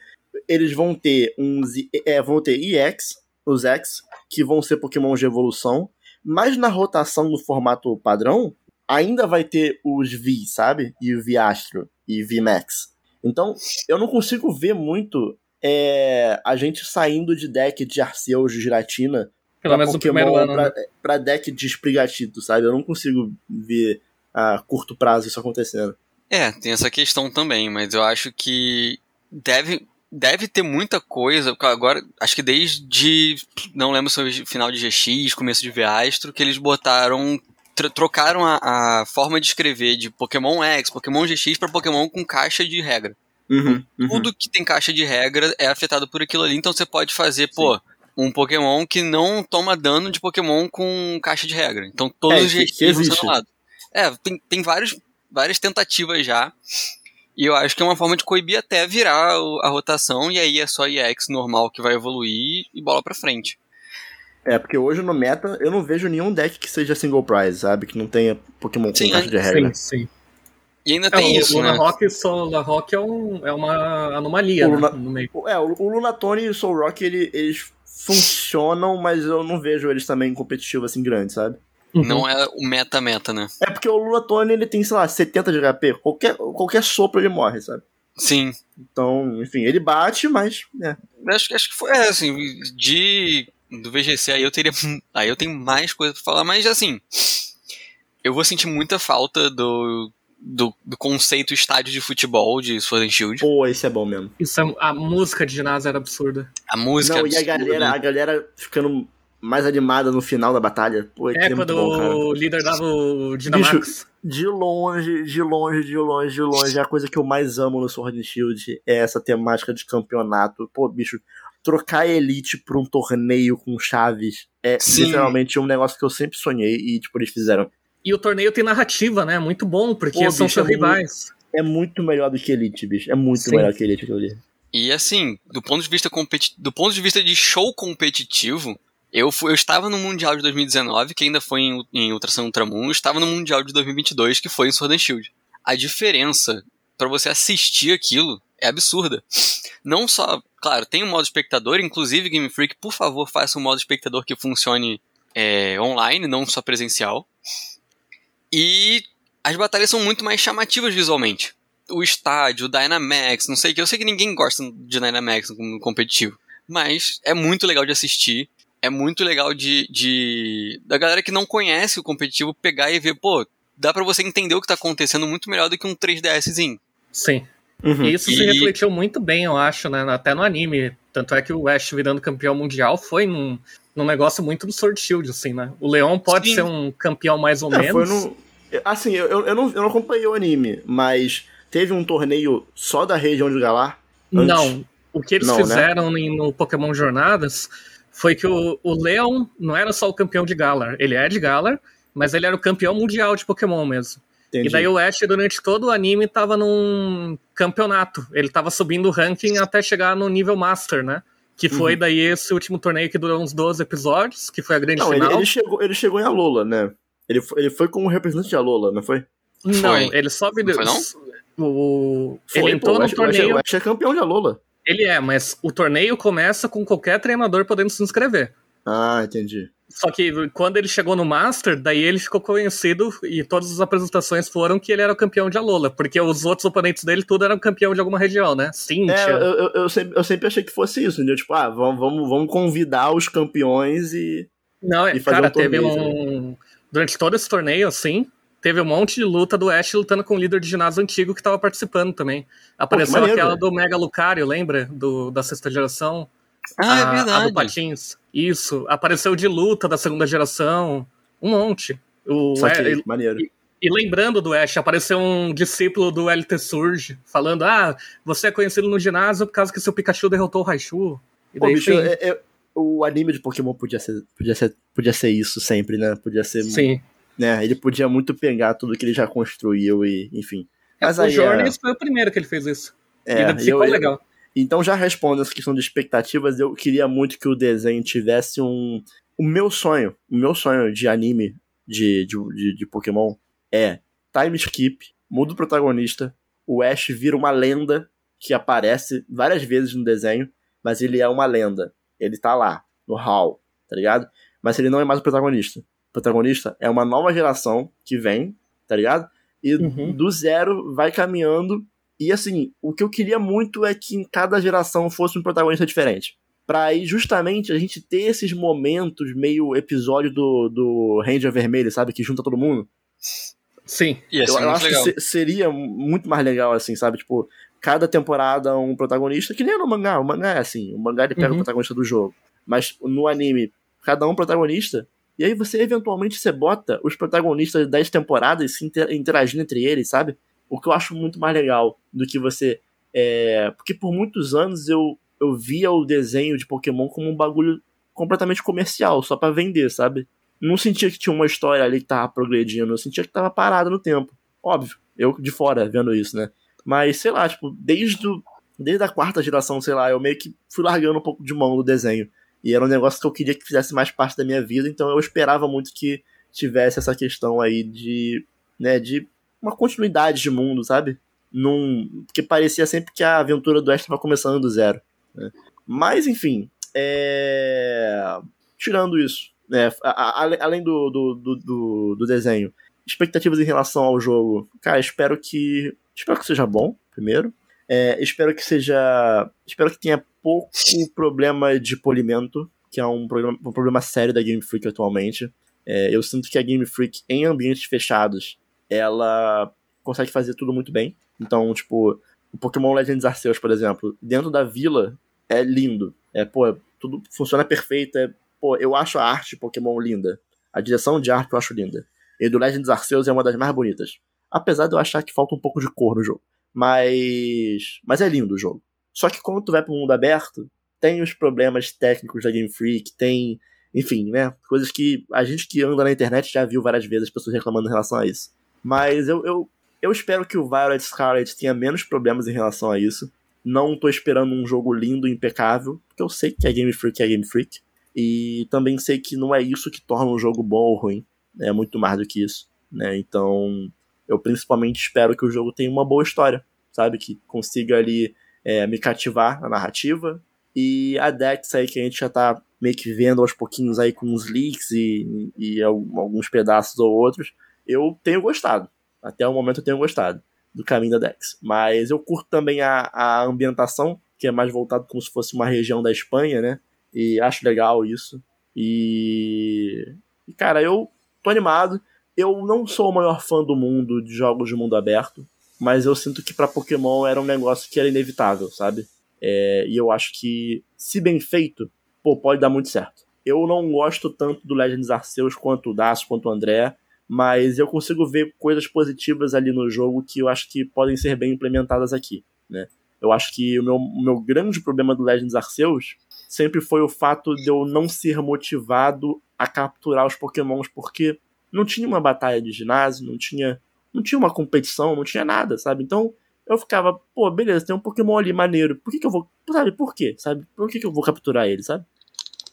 eles vão ter uns. É, vão ter EX, os X, que vão ser Pokémon de evolução, mas na rotação do formato padrão, ainda vai ter os V, sabe? E o V Astro e V Max. Então, eu não consigo ver muito é, a gente saindo de deck de Arceus de Giratina Pelo menos no Pokémon, primeiro ano. pra, né? pra deck de Sprigatito, sabe? Eu não consigo ver a curto prazo isso acontecendo. É, tem essa questão também, mas eu acho que deve, deve ter muita coisa. Agora, acho que desde. Não lembro se foi final de GX, começo de Veastro, que eles botaram tr trocaram a, a, forma de escrever de Pokémon X, Pokémon GX para Pokémon com caixa de regra. Uhum, uhum. Tudo que tem caixa de regra é afetado por aquilo ali, então você pode fazer, Sim. pô, um Pokémon que não toma dano de Pokémon com caixa de regra. Então todos é, os GX ser anulados. É, tem, tem vários, várias tentativas já. E eu acho que é uma forma de coibir até virar a rotação, e aí é só EX normal que vai evoluir e bola pra frente. É, porque hoje no meta eu não vejo nenhum deck que seja single prize, sabe? Que não tenha Pokémon com caixa de regra. Sim, sim. E ainda tem é, isso, o Luna né? Rock e Soul Rock é, um, é uma anomalia o Luna, né, no meio. É, o, o Lunatone e o Soul Rock, ele, eles funcionam, mas eu não vejo eles também competitivos assim grandes, sabe? Uhum. Não é o meta-meta, né? É porque o Lunatone, ele tem, sei lá, 70 de HP. Qualquer, qualquer sopro ele morre, sabe? Sim. Então, enfim, ele bate, mas. É. Acho, acho que foi é, assim, de. Do VGC aí eu teria. Aí eu tenho mais coisa pra falar, mas assim. Eu vou sentir muita falta do. Do, do conceito estádio de futebol de Sword and Shield. Pô, esse é bom mesmo. Isso é, a música de ginásio era absurda. A música Não, absurda, e a galera, né? a galera ficando mais animada no final da batalha. Pô, É, quando bom, o líder dava o Dynamax. Bicho, de longe, de longe, de longe, de longe, a coisa que eu mais amo no Sword and Shield é essa temática de campeonato. Pô, bicho, trocar Elite pra um torneio com chaves é Sim. literalmente um negócio que eu sempre sonhei e, tipo, eles fizeram. E o torneio tem narrativa, né? Muito bom, porque Pô, são bicho, seus é muito- rivais. É muito melhor do que Elite, bicho. É muito Sim. melhor que Elite aquilo ali. E assim, do ponto de vista competi do ponto de vista de show competitivo, eu, fui, eu estava no Mundial de 2019, que ainda foi em, em Ultrasan Ultramoon, eu estava no Mundial de 2022, que foi em Sword and Shield. A diferença pra você assistir aquilo é absurda. Não só, claro, tem um modo espectador, inclusive Game Freak, por favor, faça um modo espectador que funcione é, online, não só presencial. E as batalhas são muito mais chamativas visualmente o estádio, o Dynamax, não sei que. Eu sei que ninguém gosta de Dynamax no competitivo. Mas é muito legal de assistir. É muito legal de, de. da galera que não conhece o competitivo pegar e ver, pô, dá pra você entender o que tá acontecendo muito melhor do que um 3DSzinho. Sim. Uhum. E isso se E- refletiu muito bem, eu acho, né? Até no anime. Tanto é que o Ash virando campeão mundial foi num, num negócio muito do Sword Shield, assim, né? O Leon pode Sim. ser um campeão mais ou É, menos. foi no. Assim, eu, eu, não, eu não acompanhei o anime, mas teve um torneio só da região de Galar? antes? Não. O que eles Não, né? fizeram em- no Pokémon Jornadas foi que o, o Leon não era só o campeão de Galar. Ele é de Galar, mas ele era o campeão mundial de Pokémon mesmo. Entendi. E daí o Ash, durante todo o anime, tava num campeonato. Ele tava subindo o ranking até chegar no nível Master, né? Que foi Uhum. daí esse último torneio que durou uns 12 episódios, que foi a grande Não, ele, final. ele chegou, ele chegou em Alola, né? Ele foi, ele foi como representante de Alola, não foi? Não, Foi. ele sobe. Não foi, não? O... Foi, ele entrou pô, no Ash- torneio. O Ash é campeão de Alola. Ele é, mas o torneio começa com qualquer treinador podendo se inscrever. Ah, entendi. Só que quando ele chegou no Master, daí ele ficou conhecido e todas as apresentações foram que ele era o campeão de Alola, porque os outros oponentes dele tudo eram campeão de alguma região, né? Cynthia. É, eu, eu, eu sempre, eu sempre achei que fosse isso, entendeu? Tipo, ah, vamos, vamos, vamos convidar os campeões e. Não, e fazer cara, um teve torneio, um. Durante todo esse torneio, assim, teve um monte de luta do Ash lutando com o líder de ginásio antigo que tava participando também. Apareceu maneiro. aquela do Mega Lucario, lembra? Do, da sexta geração. Ah, a, é A verdade. do Patins. Isso. Apareceu de luta da segunda geração. Um monte. O, Saquei, e, maneiro. e lembrando do Ash, apareceu um discípulo do LT Surge falando: Ah, você é conhecido no ginásio por causa que seu Pikachu derrotou o Raichu. E Pô, daí bicho, é- é- o anime de Pokémon podia ser, podia, ser, podia ser isso sempre, né? Podia ser. Sim. Né? Ele podia muito pegar tudo que ele já construiu e, enfim. Mas o aí. Journeys foi o primeiro que ele fez isso. é, é, ficou eu- legal. Então, já respondendo essa questão de expectativas, eu queria muito que o desenho tivesse um. O meu sonho, o meu sonho de anime de, de, de, de Pokémon é time skip, muda o protagonista, o Ash vira uma lenda que aparece várias vezes no desenho, mas ele é uma lenda. Ele tá lá, no hall, tá ligado? Mas ele não é mais o protagonista. Protagonista é uma nova geração que vem, tá ligado? E Uhum. do zero vai caminhando e assim, o que eu queria muito é que em cada geração fosse um protagonista diferente. Pra aí, justamente, a gente ter esses momentos meio episódio do, do Ranger Vermelho, sabe? Que junta todo mundo. Sim. Ser eu eu acho legal. que se- seria muito mais legal, assim, sabe? Tipo, cada temporada um protagonista, que nem no mangá. O mangá é assim, o mangá ele pega Uhum. o protagonista do jogo. Mas no anime, cada um protagonista, E aí você, eventualmente, você bota os protagonistas das temporadas se interagindo entre eles, sabe? O que eu acho muito mais legal do que você... É... Porque por muitos anos eu, eu via o desenho de Pokémon como um bagulho completamente comercial, só para vender, sabe? Não sentia que tinha uma história ali que tava progredindo, eu sentia que tava parado no tempo. Óbvio, eu de fora vendo isso, né? Mas, sei lá, tipo, desde, o, desde a quarta geração, sei lá, eu meio que fui largando um pouco de mão do desenho. E era um negócio que eu queria que fizesse mais parte da minha vida, então eu esperava muito que tivesse essa questão aí de, né, de uma continuidade de mundo, sabe? Num, porque parecia sempre que a aventura do Ash estava começando do zero. Né? Mas, enfim, é... tirando isso, né, a, a, além do, do, do, do, desenho, expectativas em relação ao jogo, cara, espero que espero que seja bom, primeiro. É, espero que seja, espero que tenha pouco problema de polimento, que é um problema, um problema sério da Game Freak atualmente. É, eu sinto que a Game Freak em ambientes fechados, ela consegue fazer tudo muito bem. Então, tipo, o Pokémon Legends Arceus, por exemplo, dentro da vila é lindo. É, pô, tudo funciona perfeito. É, pô, eu acho a arte de Pokémon linda. A direção de arte eu acho linda. E do Legends Arceus é uma das mais bonitas. Apesar de eu achar que falta um pouco de cor no jogo. Mas. Mas é lindo o jogo. Só que quando tu vai pro mundo aberto, tem os problemas técnicos da Game Freak, tem. Enfim, né? Coisas que a gente que anda na internet já viu várias vezes as pessoas reclamando em relação a isso. Mas eu, eu, eu espero que o Violet Scarlet tenha menos problemas em relação a isso. Não tô esperando um jogo lindo e impecável, porque eu sei que a Game Freak é Game Freak. E também sei que não é isso que torna um jogo bom ou ruim. É muito mais do que isso. Né? Então, eu principalmente espero que o jogo tenha uma boa história, sabe? Que consiga ali é, me cativar na narrativa. E a Dex aí que a gente já tá meio que vendo aos pouquinhos aí com uns leaks e, e alguns pedaços ou outros, eu tenho gostado. Até o momento eu tenho gostado do caminho da Dex. Mas eu curto também a, a ambientação, que é mais voltado como se fosse uma região da Espanha, né? E acho legal isso. E cara, eu tô animado. Eu não sou o maior fã do mundo de jogos de mundo aberto, mas eu sinto que para Pokémon era um negócio que era inevitável, sabe? É, e eu acho que, se bem feito, pô, pode dar muito certo. Eu não gosto tanto do Legends Arceus quanto o Daço, quanto o André, mas eu consigo ver coisas positivas ali no jogo que eu acho que podem ser bem implementadas aqui, né? Eu acho que o meu, o meu grande problema do Legends Arceus sempre foi o fato de eu não ser motivado a capturar os pokémons, porque não tinha uma batalha de ginásio, não tinha, não tinha uma competição, não tinha nada, sabe? Então eu ficava, pô, beleza, tem um Pokémon ali maneiro, por que, que eu vou. Sabe, por quê? Sabe? Por que, que eu vou capturar ele, sabe?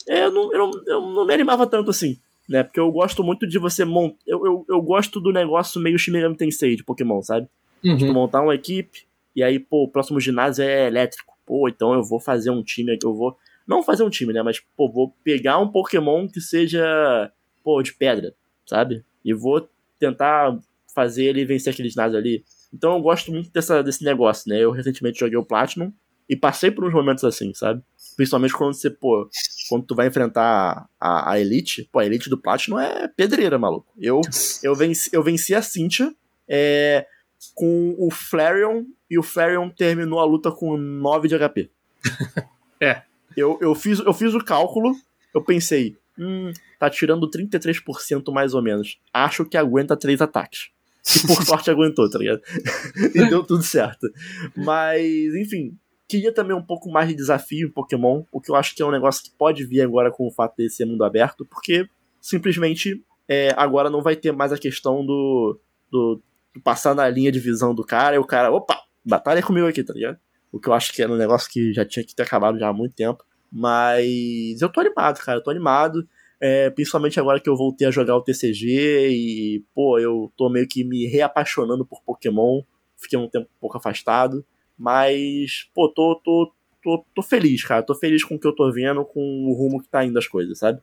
Eu não, eu, não, eu não me animava tanto assim, né? Porque eu gosto muito de você montar. Eu, eu, eu gosto do negócio meio Shin Megami Tensei de Pokémon, sabe? Uhum. Tipo, montar uma equipe, e aí, pô, o próximo ginásio é elétrico. Pô, então eu vou fazer um time, eu vou. Não fazer um time, né? Mas, pô, vou pegar um Pokémon que seja, pô, de pedra sabe? E vou tentar fazer ele vencer aquele ginásio ali. Então eu gosto muito dessa, desse negócio, né? Eu recentemente joguei o Platinum e passei por uns momentos assim, sabe? Principalmente quando você, pô, quando tu vai enfrentar a, a Elite, pô, a Elite do Platinum é pedreira, maluco. Eu, eu, venci, eu venci a Cynthia é, com o Flareon e o Flareon terminou a luta com 9 de HP. <laughs> é. Eu, eu, fiz, eu fiz o cálculo, eu pensei, hum, tá tirando 33% mais ou menos. Acho que aguenta três ataques. E por <laughs> sorte aguentou, tá ligado? <laughs> e deu tudo certo. Mas, enfim, queria também um pouco mais de desafio em Pokémon, o que eu acho que é um negócio que pode vir agora com o fato de ser mundo aberto, porque simplesmente é, agora não vai ter mais a questão do, do, do, passar na linha de visão do cara e o cara, opa, batalha comigo aqui, tá ligado? O que eu acho que era um negócio que já tinha que ter acabado já há muito tempo. Mas eu tô animado, cara, eu tô animado. É, principalmente agora que eu voltei a jogar o TCG e, pô, eu tô meio que me reapaixonando por Pokémon. Fiquei um tempo um pouco afastado. Mas, pô, tô, tô, tô, tô feliz, cara. Tô feliz com o que eu tô vendo, com o rumo que tá indo as coisas, sabe?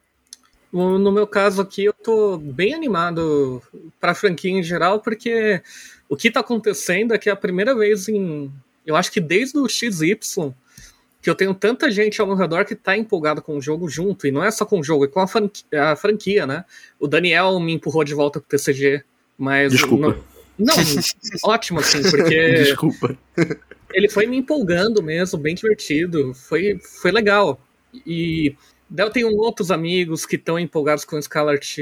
No meu caso aqui, eu tô bem animado pra franquia em geral, porque o que tá acontecendo é que é a primeira vez em. Eu acho que desde o XY que eu tenho tanta gente ao meu redor que tá empolgada com o jogo junto, e não é só com o jogo, é com a franquia, a franquia né? O Daniel me empurrou de volta pro TCG, mas. Desculpa. Não, não <laughs> ótimo, assim, porque. <laughs> Desculpa. Ele foi me empolgando mesmo, bem divertido, foi, foi legal. E Daí eu tenho outros amigos que estão empolgados com Scarlet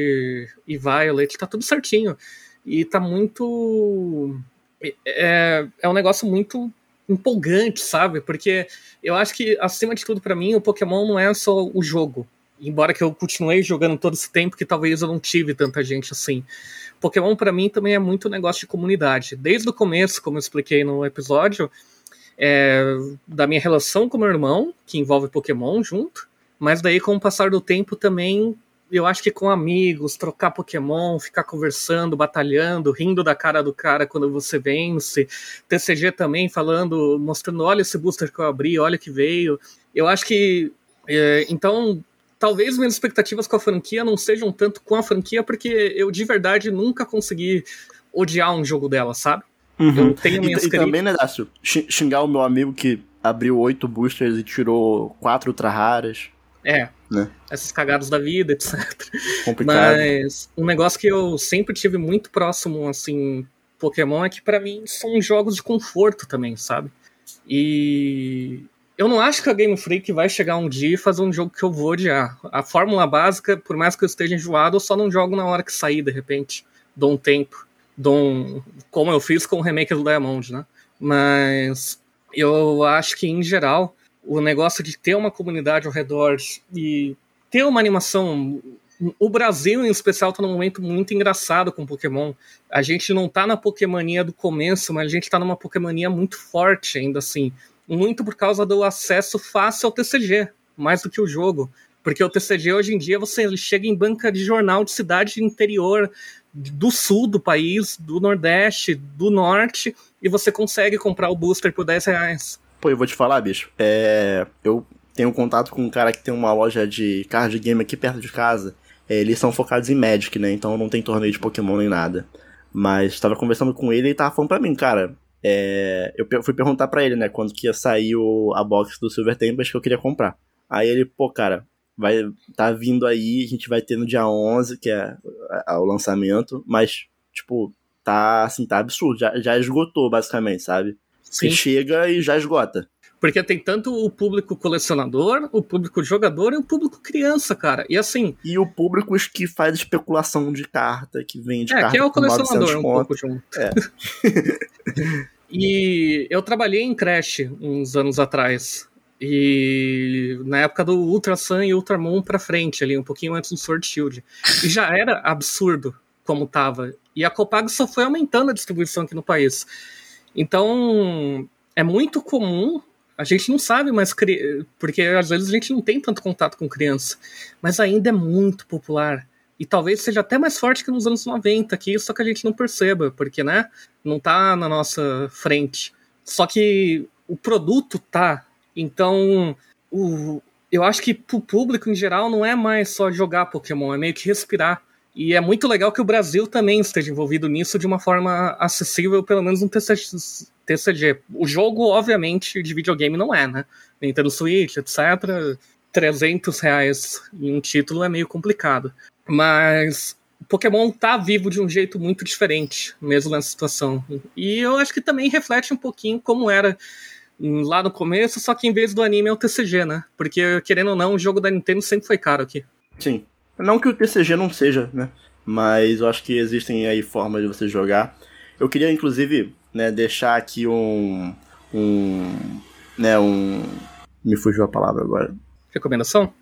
e Violet, tá tudo certinho. E tá muito. É, é um negócio muito empolgante, sabe? Porque eu acho que, acima de tudo, para mim, o Pokémon não é só o jogo. Embora que eu continuei jogando todo esse tempo, que talvez eu não tive tanta gente assim. Pokémon, para mim, também é muito negócio de comunidade. Desde o começo, como eu expliquei no episódio, é, da minha relação com meu irmão, que envolve Pokémon junto, mas daí, com o passar do tempo, também eu acho que com amigos, trocar Pokémon, ficar conversando, batalhando, rindo da cara do cara quando você vence. TCG também falando, mostrando, olha esse booster que eu abri, olha que veio. Eu acho que. É, então, talvez minhas expectativas com a franquia não sejam tanto com a franquia, porque eu de verdade nunca consegui odiar um jogo dela, sabe? Uhum. Eu tenho minhas e, e também, né, Dácio? Xingar o meu amigo que abriu oito boosters e tirou quatro ultra raras. É. Né? Essas cagadas da vida, <laughs> etc. Complicado. Mas um negócio que eu sempre tive muito próximo, assim, Pokémon, é que para mim são jogos de conforto também, sabe? E eu não acho que a Game Freak vai chegar um dia e fazer um jogo que eu vou odiar. A fórmula básica, por mais que eu esteja enjoado, eu só não jogo na hora que sair, de repente. Dou um tempo. Dou um... Como eu fiz com o remake do Diamond, né? Mas eu acho que, em geral, o negócio de ter uma comunidade ao redor e ter uma animação. O Brasil, em especial, está num momento muito engraçado com Pokémon. A gente não está na Pokémonia do começo, mas a gente está numa Pokémonia muito forte ainda assim. Muito por causa do acesso fácil ao TCG, mais do que o jogo. Porque o TCG hoje em dia você chega em banca de jornal de cidade interior do sul do país, do nordeste, do norte, e você consegue comprar o booster por 10 reais. Pô, eu vou te falar, bicho. É. Eu tenho contato com um cara que tem uma loja de card game aqui perto de casa. É, eles são focados em Magic, né? Então não tem torneio de Pokémon nem nada. Mas estava conversando com ele e tava falando pra mim, cara. É, eu fui perguntar para ele, né, quando que ia sair o, a box do Silver Tempest que eu queria comprar. Aí ele, pô, cara, vai tá vindo aí, a gente vai ter no dia 11, que é, é o lançamento, mas, tipo, tá, assim, tá absurdo, já, já esgotou, basicamente, sabe? Sim. Você chega e já esgota. Porque tem tanto o público colecionador, o público jogador e o público criança, cara. E assim. E o público que faz especulação de carta, que vende é, carta. É, que é o colecionador um pouco junto. É. <laughs> e eu trabalhei em Crash uns anos atrás. E na época do Ultra Sun e Ultra Moon pra frente, ali, um pouquinho antes do Sword Shield. E já era absurdo como tava. E a Copag só foi aumentando a distribuição aqui no país. Então, é muito comum, a gente não sabe mais, porque às vezes a gente não tem tanto contato com criança, mas ainda é muito popular. E talvez seja até mais forte que nos anos 90 aqui, só que a gente não perceba, porque, né, não tá na nossa frente. Só que o produto tá. Então, o, eu acho que pro público em geral não é mais só jogar Pokémon, é meio que respirar. E é muito legal que o Brasil também esteja envolvido nisso de uma forma acessível, pelo menos no TCG. O jogo, obviamente, de videogame não é, né? Nintendo Switch, etc. 300 reais em um título é meio complicado. Mas Pokémon tá vivo de um jeito muito diferente, mesmo nessa situação. E eu acho que também reflete um pouquinho como era lá no começo, só que em vez do anime é o TCG, né? Porque, querendo ou não, o jogo da Nintendo sempre foi caro aqui. Sim. Não que o TCG não seja, né? Mas eu acho que existem aí formas de você jogar. Eu queria, inclusive, né, deixar aqui um. um. né, um. Me fugiu a palavra agora. Recomendação?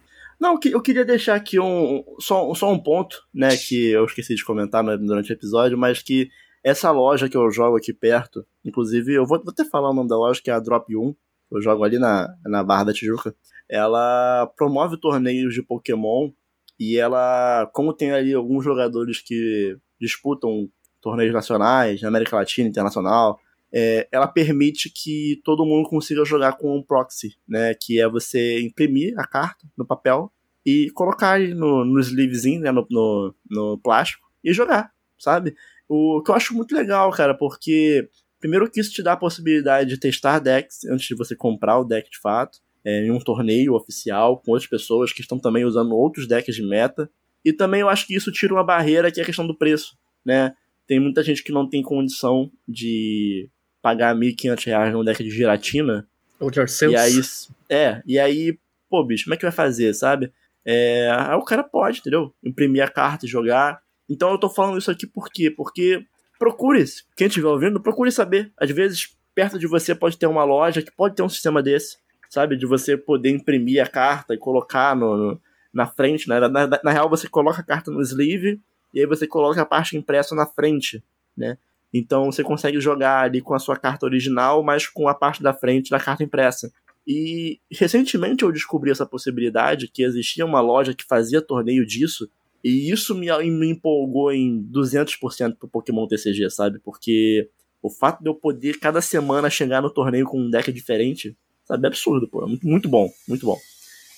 Não, eu queria deixar aqui um, só, só um ponto, né, que eu esqueci de comentar durante o episódio, mas que essa loja que eu jogo aqui perto, inclusive, eu vou, vou até falar o nome da loja, que é a Drop 1, eu jogo ali na, na Barra da Tijuca, ela promove torneios de Pokémon e ela, como tem ali alguns jogadores que disputam torneios nacionais, na América Latina, internacional, é, ela permite que todo mundo consiga jogar com um proxy, né? Que é você imprimir a carta no papel e colocar no, no sleevezinho, né? No, no, no plástico e jogar, sabe? O que eu acho muito legal, cara, porque primeiro que isso te dá a possibilidade de testar decks antes de você comprar o deck de fato é, em um torneio oficial com outras pessoas que estão também usando outros decks de meta. E também eu acho que isso tira uma barreira que é a questão do preço, né? Tem muita gente que não tem condição de pagar R$ 1.500 num deck de giratina. Ou de Arceus. E aí, é, e aí, pô, bicho, como é que vai fazer, sabe? É, aí o cara pode, entendeu? Imprimir a carta e jogar. Então eu tô falando isso aqui por quê? Porque procure, quem estiver ouvindo, procure saber. Às vezes, perto de você pode ter uma loja que pode ter um sistema desse, sabe? De você poder imprimir a carta e colocar no, no na frente, né? Na, na, na, real, você coloca a carta no sleeve e aí você coloca a parte impressa na frente, né? Então você consegue jogar ali com a sua carta original, mas com a parte da frente da carta impressa. E recentemente eu descobri essa possibilidade que existia uma loja que fazia torneio disso, e isso me, me empolgou em 200% pro Pokémon TCG, sabe? Porque o fato de eu poder cada semana chegar no torneio com um deck diferente, sabe? É absurdo, pô. Muito, muito bom, muito bom.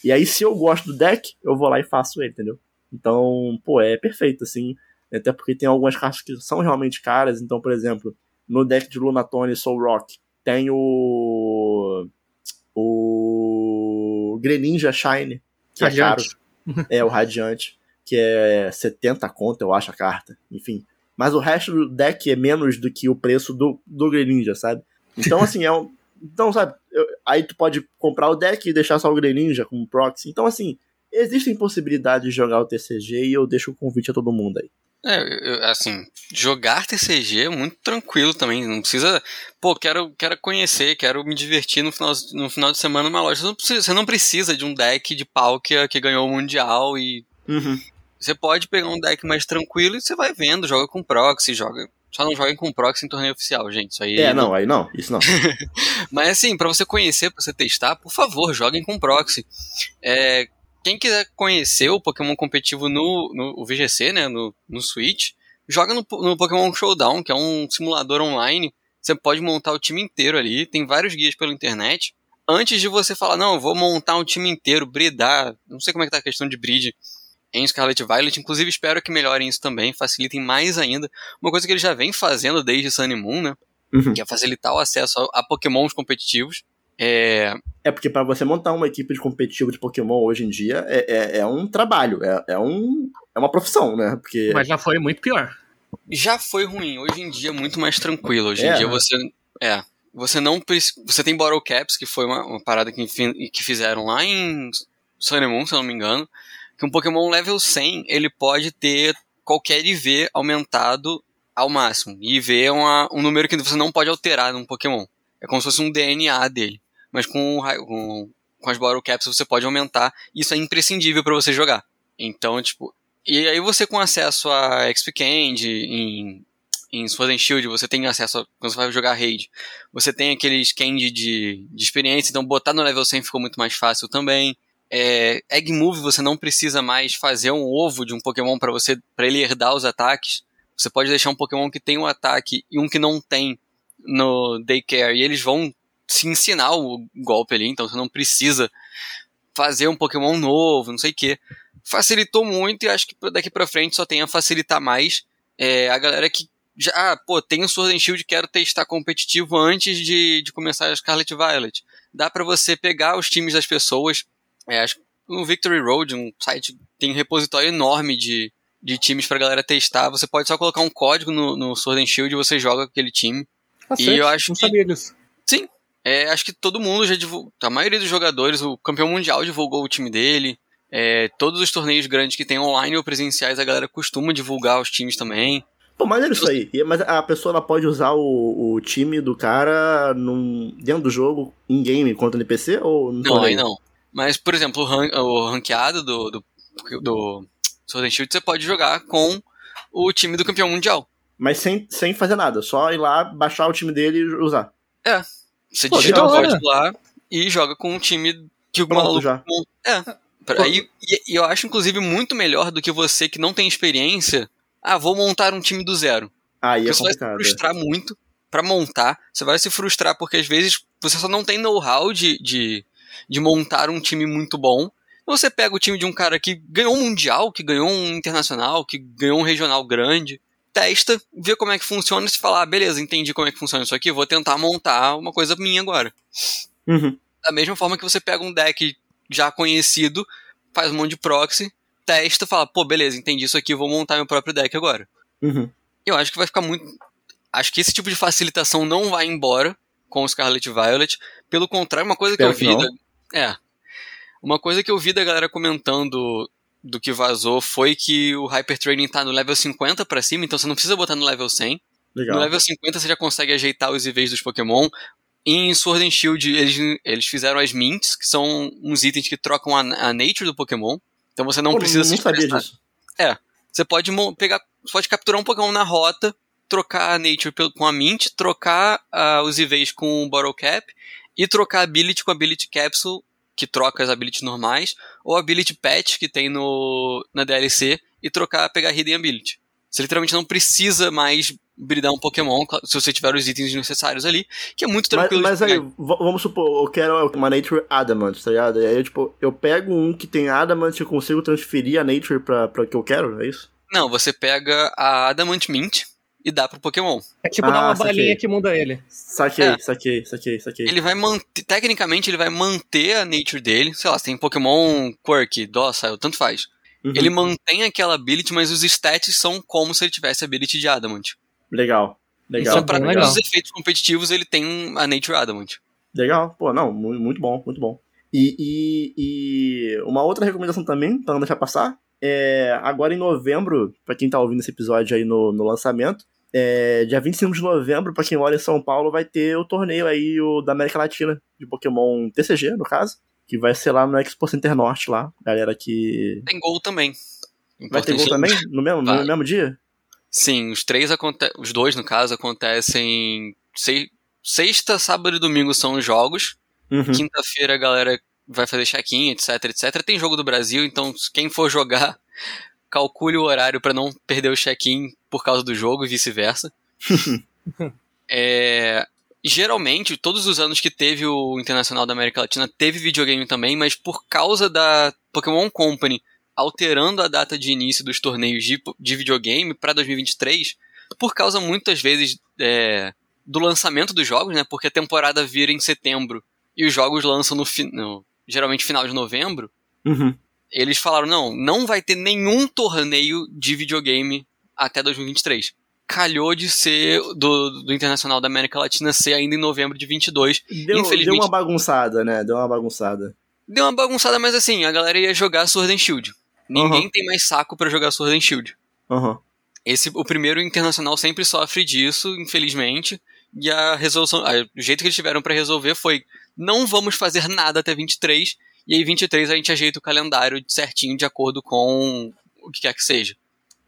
E aí, se eu gosto do deck, eu vou lá e faço ele, entendeu? Então, pô, é perfeito, assim. Até porque tem algumas cartas que são realmente caras. Então, por exemplo, no deck de Lunatone Soul Rock, tem o. O. Greninja Shine, que Radiante. é caro. é, o Radiante, que é 70 conto, eu acho, a carta. Enfim. Mas o resto do deck é menos do que o preço do, do Greninja, sabe? Então, assim, é um. Então, sabe, eu, aí tu pode comprar o deck e deixar só o Greninja como proxy. Então, assim, existem possibilidades de jogar o TCG e eu deixo o convite a todo mundo aí. É, assim, jogar TCG é muito tranquilo também. Não precisa. Pô, quero, quero conhecer, quero me divertir no final, no final de semana numa loja. Você não precisa, você não precisa de um deck de Palkia que ganhou o Mundial e. Uhum. Você pode pegar um deck mais tranquilo e você vai vendo, joga com proxy, joga. Só não joguem com proxy em torneio oficial, gente. Isso aí. É, não, aí não, isso não. <laughs> Mas assim, para você conhecer, pra você testar, por favor, joguem com proxy. É, quem quiser conhecer o Pokémon competitivo no, no VGC, né, no, no Switch, joga no, no Pokémon Showdown, que é um simulador online. Você pode montar o time inteiro ali, tem vários guias pela internet. Antes de você falar, não, eu vou montar um time inteiro, bridar, não sei como é que tá a questão de bridge em Scarlet Violet, inclusive espero que melhorem isso também, facilitem mais ainda. Uma coisa que eles já vêm fazendo desde Sun e Moon, né? Uhum. Que é facilitar o acesso a, a Pokémons competitivos. É, é porque para você montar uma equipe de competitivo de Pokémon hoje em dia é, é, é um trabalho, é, é, um, é uma profissão, né? Porque... Mas já foi muito pior. Já foi ruim, hoje em dia é muito mais tranquilo. Hoje em é. dia você. É. Você não Você tem Bottle Caps, que foi uma, uma parada que, que fizeram lá em Sun Moon, se eu não me engano. Que um Pokémon level 100 ele pode ter qualquer IV aumentado ao máximo. IV é uma, um número que você não pode alterar num Pokémon. É como se fosse um DNA dele mas com, com, com as Bottle Caps você pode aumentar. Isso é imprescindível para você jogar. Então, tipo. E aí você com acesso a XP Candy em, em Sword and Shield, você tem acesso a, quando você vai jogar raid, você tem aqueles candy de, de experiência, então botar no level 100 ficou muito mais fácil também. É, Egg Move você não precisa mais fazer um ovo de um Pokémon para você para ele herdar os ataques. Você pode deixar um Pokémon que tem um ataque e um que não tem no Daycare e eles vão se ensinar o golpe ali, então você não precisa fazer um Pokémon novo, não sei o que. Facilitou muito e acho que daqui pra frente só tem a facilitar mais é, a galera que já, ah, pô, tem o Sword and Shield, quero testar competitivo antes de, de começar a Scarlet Violet. Dá para você pegar os times das pessoas, é, acho que no Victory Road, um site tem um repositório enorme de, de times pra galera testar. Você pode só colocar um código no, no Sword and Shield e você joga com aquele time. Ah, e eu acho não que, sabia disso. Sim, é, acho que todo mundo já divulgou. A maioria dos jogadores, o campeão mundial divulgou o time dele. É, todos os torneios grandes que tem online ou presenciais, a galera costuma divulgar os times também. Pô, mas é isso aí. Mas a pessoa ela pode usar o, o time do cara num, dentro do jogo, em game, contra o NPC? Ou não, não aí não. Mas, por exemplo, o, ran, o ranqueado do, do, do Sword Shield você pode jogar com o time do campeão mundial. Mas sem, sem fazer nada, só ir lá, baixar o time dele e usar. É, você Pô, digita o código lá e joga com um time que o Pronto, maluco. Já. É. Aí, e, eu acho, inclusive, muito melhor do que você que não tem experiência. Ah, vou montar um time do zero. Aí é você vai se frustrar muito para montar. Você vai se frustrar porque às vezes você só não tem know-how de, de, de montar um time muito bom. Você pega o time de um cara que ganhou um mundial, que ganhou um internacional, que ganhou um regional grande, testa, vê como é que funciona e se falar, ah, beleza, entendi como é que funciona isso aqui, vou tentar montar uma coisa minha agora. Uhum. Da mesma forma que você pega um deck já conhecido, faz um monte de proxy, testa, fala, pô, beleza, entendi isso aqui, vou montar meu próprio deck agora. Uhum. Eu acho que vai ficar muito. Acho que esse tipo de facilitação não vai embora com o Scarlet Violet. Pelo contrário, uma coisa Espero que eu vi. Que é. Uma coisa que eu vi da galera comentando do que vazou foi que o Hyper Training tá no level 50 para cima, então você não precisa botar no level 100. Legal. No level 50 você já consegue ajeitar os IVs dos Pokémon. Em Sword and Shield eles, eles fizeram as Mints, que são uns itens que trocam a, a nature do Pokémon. Então você não Pô, precisa não se sabia disso. É. Você pode pegar. pode capturar um Pokémon na rota, trocar a nature com a Mint, trocar uh, os IVs com o Bottle Cap e trocar a Ability com a Ability Capsule que troca as abilities normais, ou a ability patch que tem no, na DLC e trocar, pegar Hidden Ability. Você literalmente não precisa mais bridar um Pokémon se você tiver os itens necessários ali, que é muito tranquilo Mas, mas aí, vamos supor, eu quero uma Nature Adamant, tá ligado? E aí, tipo, eu pego um que tem Adamant e consigo transferir a Nature pra, pra que eu quero, é isso? Não, você pega a Adamant Mint, e dá pro Pokémon. É tipo ah, dar uma saquei. balinha que muda ele. Saquei, é. saquei, saquei, saquei. Ele vai manter, tecnicamente ele vai manter a nature dele, sei lá, se tem Pokémon Quirk, Docile, tanto faz. Uhum. Ele mantém aquela ability, mas os stats são como se ele tivesse a ability de Adamant. Legal, legal. Então, pra legal. os efeitos competitivos, ele tem a nature Adamant. Legal, pô, não, muito bom, muito bom. E, e, e uma outra recomendação também, pra não deixar passar, é, agora em novembro, para quem tá ouvindo esse episódio aí no, no lançamento, é, dia 25 de novembro, para quem mora em São Paulo, vai ter o torneio aí o, da América Latina, de Pokémon TCG, no caso, que vai ser lá no Expo Center Norte, lá, galera que... Tem gol também. Vai ter gol também? No mesmo, no mesmo dia? Sim, os três acontecem, os dois, no caso, acontecem sexta, sábado e domingo são os jogos, uhum. quinta-feira a galera vai fazer check-in, etc, etc. Tem jogo do Brasil, então quem for jogar, calcule o horário para não perder o check-in por causa do jogo e vice-versa. <laughs> é, geralmente, todos os anos que teve o Internacional da América Latina, teve videogame também, mas por causa da Pokémon Company alterando a data de início dos torneios de, de videogame para 2023, por causa muitas vezes é, do lançamento dos jogos, né? Porque a temporada vira em setembro e os jogos lançam no, no geralmente final de novembro, uhum. eles falaram: não, não vai ter nenhum torneio de videogame até 2023. Calhou de ser do, do Internacional da América Latina ser ainda em novembro de 22. Deu, Infelizmente, deu uma bagunçada, né? Deu uma bagunçada. Deu uma bagunçada, mas assim, a galera ia jogar Sword and Shield. Ninguém uhum. tem mais saco para jogar Sword and Shield. Uhum. Esse, o primeiro internacional sempre sofre disso, infelizmente. E a resolução, a, o jeito que eles tiveram para resolver foi: não vamos fazer nada até 23, e aí 23 a gente ajeita o calendário certinho de acordo com o que quer que seja.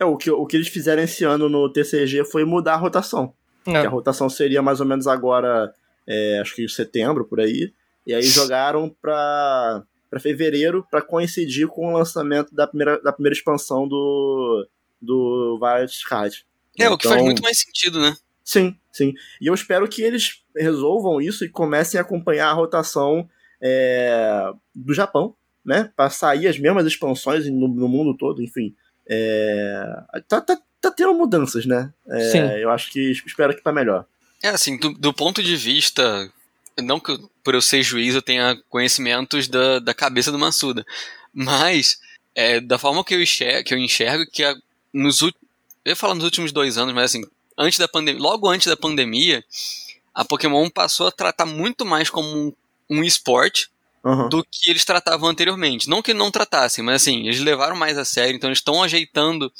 É, o que, o que eles fizeram esse ano no TCG foi mudar a rotação. É. a rotação seria mais ou menos agora, é, acho que setembro, por aí. E aí jogaram pra, pra fevereiro para coincidir com o lançamento da primeira, da primeira expansão do, do Violet Card. É, então, o que faz então muito mais sentido, né? Sim, sim. E eu espero que eles resolvam isso e comecem a acompanhar a rotação é, do Japão, né? Para sair as mesmas expansões no, no mundo todo, enfim. É, tá, tá, tá tendo mudanças, né? É, sim. Eu acho que espero que tá melhor. É, assim, do, do ponto de vista. Não que por eu ser juiz eu tenha conhecimentos da, da cabeça do Massuda, mas é, da forma que eu enxergo, que, eu enxergo, que a, nos, eu ia falar nos últimos dois anos, mas assim, antes da pandemia, logo antes da pandemia, a Pokémon passou a tratar muito mais como um, um esporte uhum. do que eles tratavam anteriormente. Não que não tratassem, mas assim, eles levaram mais a sério, então eles estão ajeitando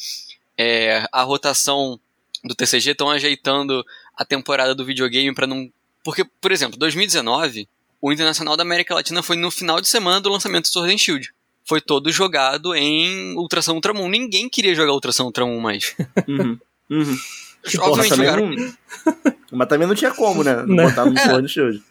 é, a rotação do TCG, estão ajeitando a temporada do videogame para não. Porque, por exemplo, 2019, o Internacional da América Latina foi no final de semana do lançamento do Sword and Shield. Foi todo jogado em Ultração Ultramon. Ninguém queria jogar Ultração Ultramon mais. <laughs> Uhum. Uhum. Obviamente jogaram. Não... Mas também não tinha como, né? Não botar no é. Shield.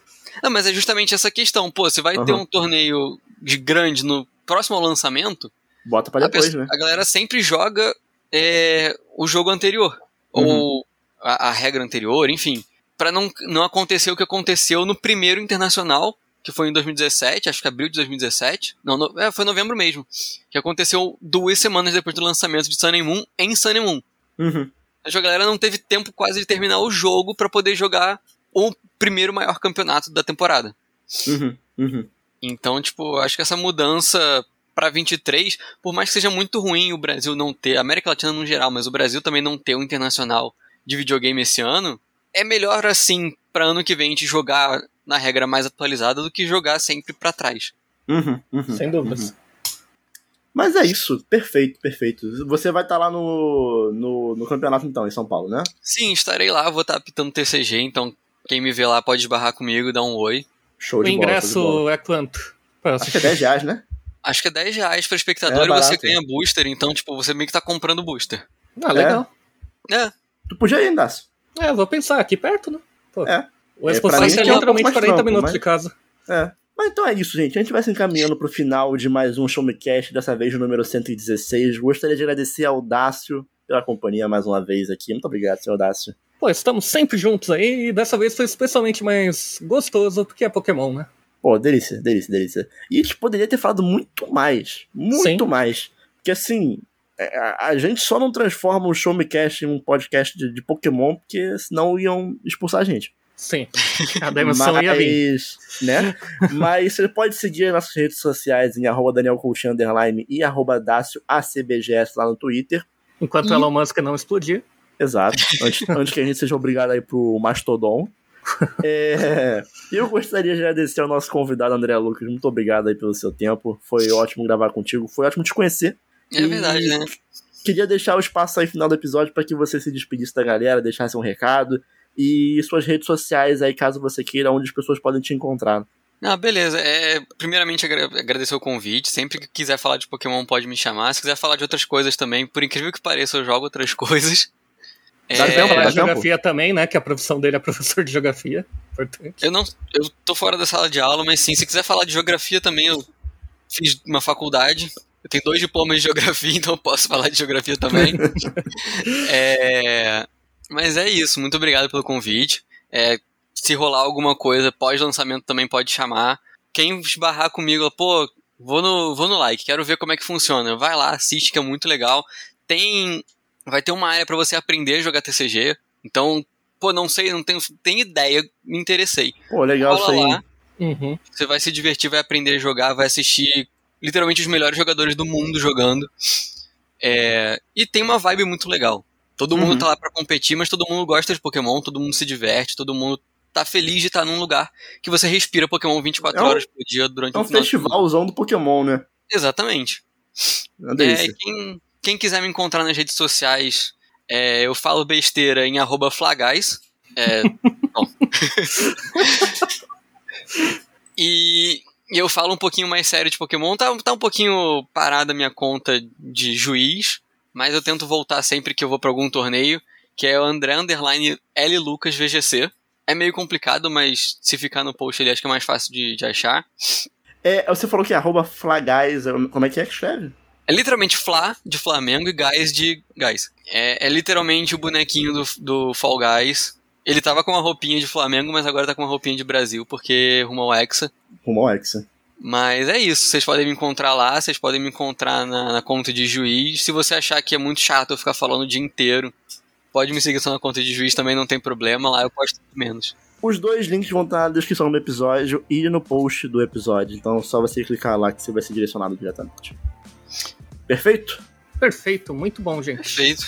Não, mas é justamente essa questão. Pô, você vai uhum. ter um torneio de grande no próximo lançamento. Bota pra depois, a né? A galera sempre joga é, o jogo anterior. Uhum. Ou a, a, regra anterior, enfim. para não, não acontecer o que aconteceu no primeiro internacional, que foi em 2017, acho que abril de 2017. Não, no, é, foi novembro mesmo. Que aconteceu duas semanas depois do lançamento de Sun and Moon em Sun and Moon. Uhum a galera não teve tempo quase de terminar o jogo para poder jogar o primeiro maior campeonato da temporada. Uhum, uhum. Então, tipo, acho que essa mudança para 23, por mais que seja muito ruim o Brasil não ter, a América Latina no geral, mas o Brasil também não ter o um internacional de videogame esse ano, é melhor assim para ano que vem a gente jogar na regra mais atualizada do que jogar sempre para trás. Uhum, uhum, Sem dúvidas. Mas é isso, perfeito, perfeito. Você vai estar lá no, no, no campeonato então, em São Paulo, né? Sim, estarei lá, vou estar apitando TCG, então quem me vê lá pode esbarrar comigo, dar um oi. Show O de bola. show de ingresso bola. é quanto? Acho que é 10 reais, né? Acho que é 10 reais pra espectador É e você ganha booster, então, tipo, você meio que tá comprando booster. Ah, legal. É, Tu podia ir, Dácio. É, vou pensar, aqui perto, né? Pô. É. O É, Expo é aqui é um literalmente mais 40 trampo, minutos mas- de casa. É. Mas então é isso, gente. A gente vai se encaminhando pro final de mais um Show Me Cast, dessa vez o número 116. Gostaria de agradecer ao Dácio pela companhia mais uma vez aqui. Muito obrigado, senhor Dácio. Pô, estamos sempre juntos aí e dessa vez foi especialmente mais gostoso porque é Pokémon, né? Pô, delícia, delícia, delícia. E a gente poderia ter falado muito mais. Muito Sim. mais. Porque assim, é, a, a gente só não transforma o Show Me Cast em um podcast de, de Pokémon, porque senão iam expulsar a gente. Sim. A demissão ia vir. Mas, né? <laughs> Mas você pode seguir as nossas redes sociais em arroba Daniel Coutinho, underline, e arroba Dácio ACBGS lá no Twitter. Enquanto E- Elon Musk não explodir. Exato. <laughs> Antes, antes que a gente seja obrigado a ir pro Mastodon. <laughs> É, eu gostaria de agradecer ao nosso convidado André Lucas. Muito obrigado aí pelo seu tempo. Foi ótimo gravar contigo. Foi ótimo te conhecer. é E- verdade, né? Queria deixar o espaço aí final do episódio para que você se despedisse da galera, deixasse um recado e suas redes sociais aí, caso você queira, onde as pessoas podem te encontrar. Ah, beleza. É, primeiramente, agra- agradecer o convite. Sempre que quiser falar de Pokémon, pode me chamar. Se quiser falar de outras coisas também, por incrível que pareça, eu jogo outras <laughs> coisas. É, Dá tempo, Falar dá de tempo. geografia também, né? Que a profissão dele é professor de geografia. Importante. eu não, eu tô fora da sala de aula, mas sim, se quiser falar de geografia também, eu fiz uma faculdade. Eu tenho dois diplomas de geografia, <laughs> então eu posso falar de geografia também. <laughs> É, mas é isso, muito obrigado pelo convite. É, se rolar alguma coisa pós-lançamento também pode chamar. Quem esbarrar comigo, pô, vou no, vou no like, quero ver como é que funciona. Vai lá, assiste que é muito legal. Tem. Vai ter uma área pra você aprender a jogar TCG. Então, pô, não sei, não tenho, tenho ideia, me interessei. Pô, legal isso aí. lá, Uhum. você vai se divertir, vai aprender a jogar, vai assistir literalmente os melhores jogadores do mundo jogando. É, e tem uma vibe muito legal. Todo mundo Uhum. tá lá pra competir, mas todo mundo gosta de Pokémon, todo mundo se diverte, todo mundo tá feliz de estar num lugar que você respira Pokémon 24 É um- horas por dia durante É um o de semana. festivalzão do Pokémon, né? Exatamente. É É, quem, quem quiser me encontrar nas redes sociais, é, eu falo besteira em arroba flagais. É, <laughs> e, e eu falo um pouquinho mais sério de Pokémon. Tá, tá um pouquinho parada a minha conta de juiz, mas eu tento voltar sempre que eu vou pra algum torneio, que é o André Underline L Lucas VGC. É meio complicado, mas se ficar no post ali acho que é mais fácil de, de achar. É, você falou que é arroba flagais, é- como é que é que escreve? É literalmente Fla de Flamengo e Guys de Guys. É, é literalmente o bonequinho do, do Fall Guys. Ele tava com uma roupinha de Flamengo, mas agora tá com uma roupinha de Brasil, porque rumo ao Hexa. Rumo ao Hexa. Mas é isso, vocês podem me encontrar lá, vocês podem me encontrar na, na conta de juiz. Se você achar que é muito chato eu ficar falando o dia inteiro, pode me seguir só na conta de juiz, também não tem problema, lá eu posto menos. Os dois links vão estar na descrição do episódio e no post do episódio. Então é só você clicar lá que você vai ser direcionado diretamente. Perfeito? Perfeito, muito bom, gente. Perfeito.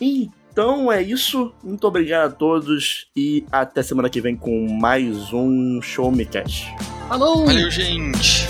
Então é isso. Muito obrigado a todos e até semana que vem com mais um Show Me Cash. Falou! Valeu, gente!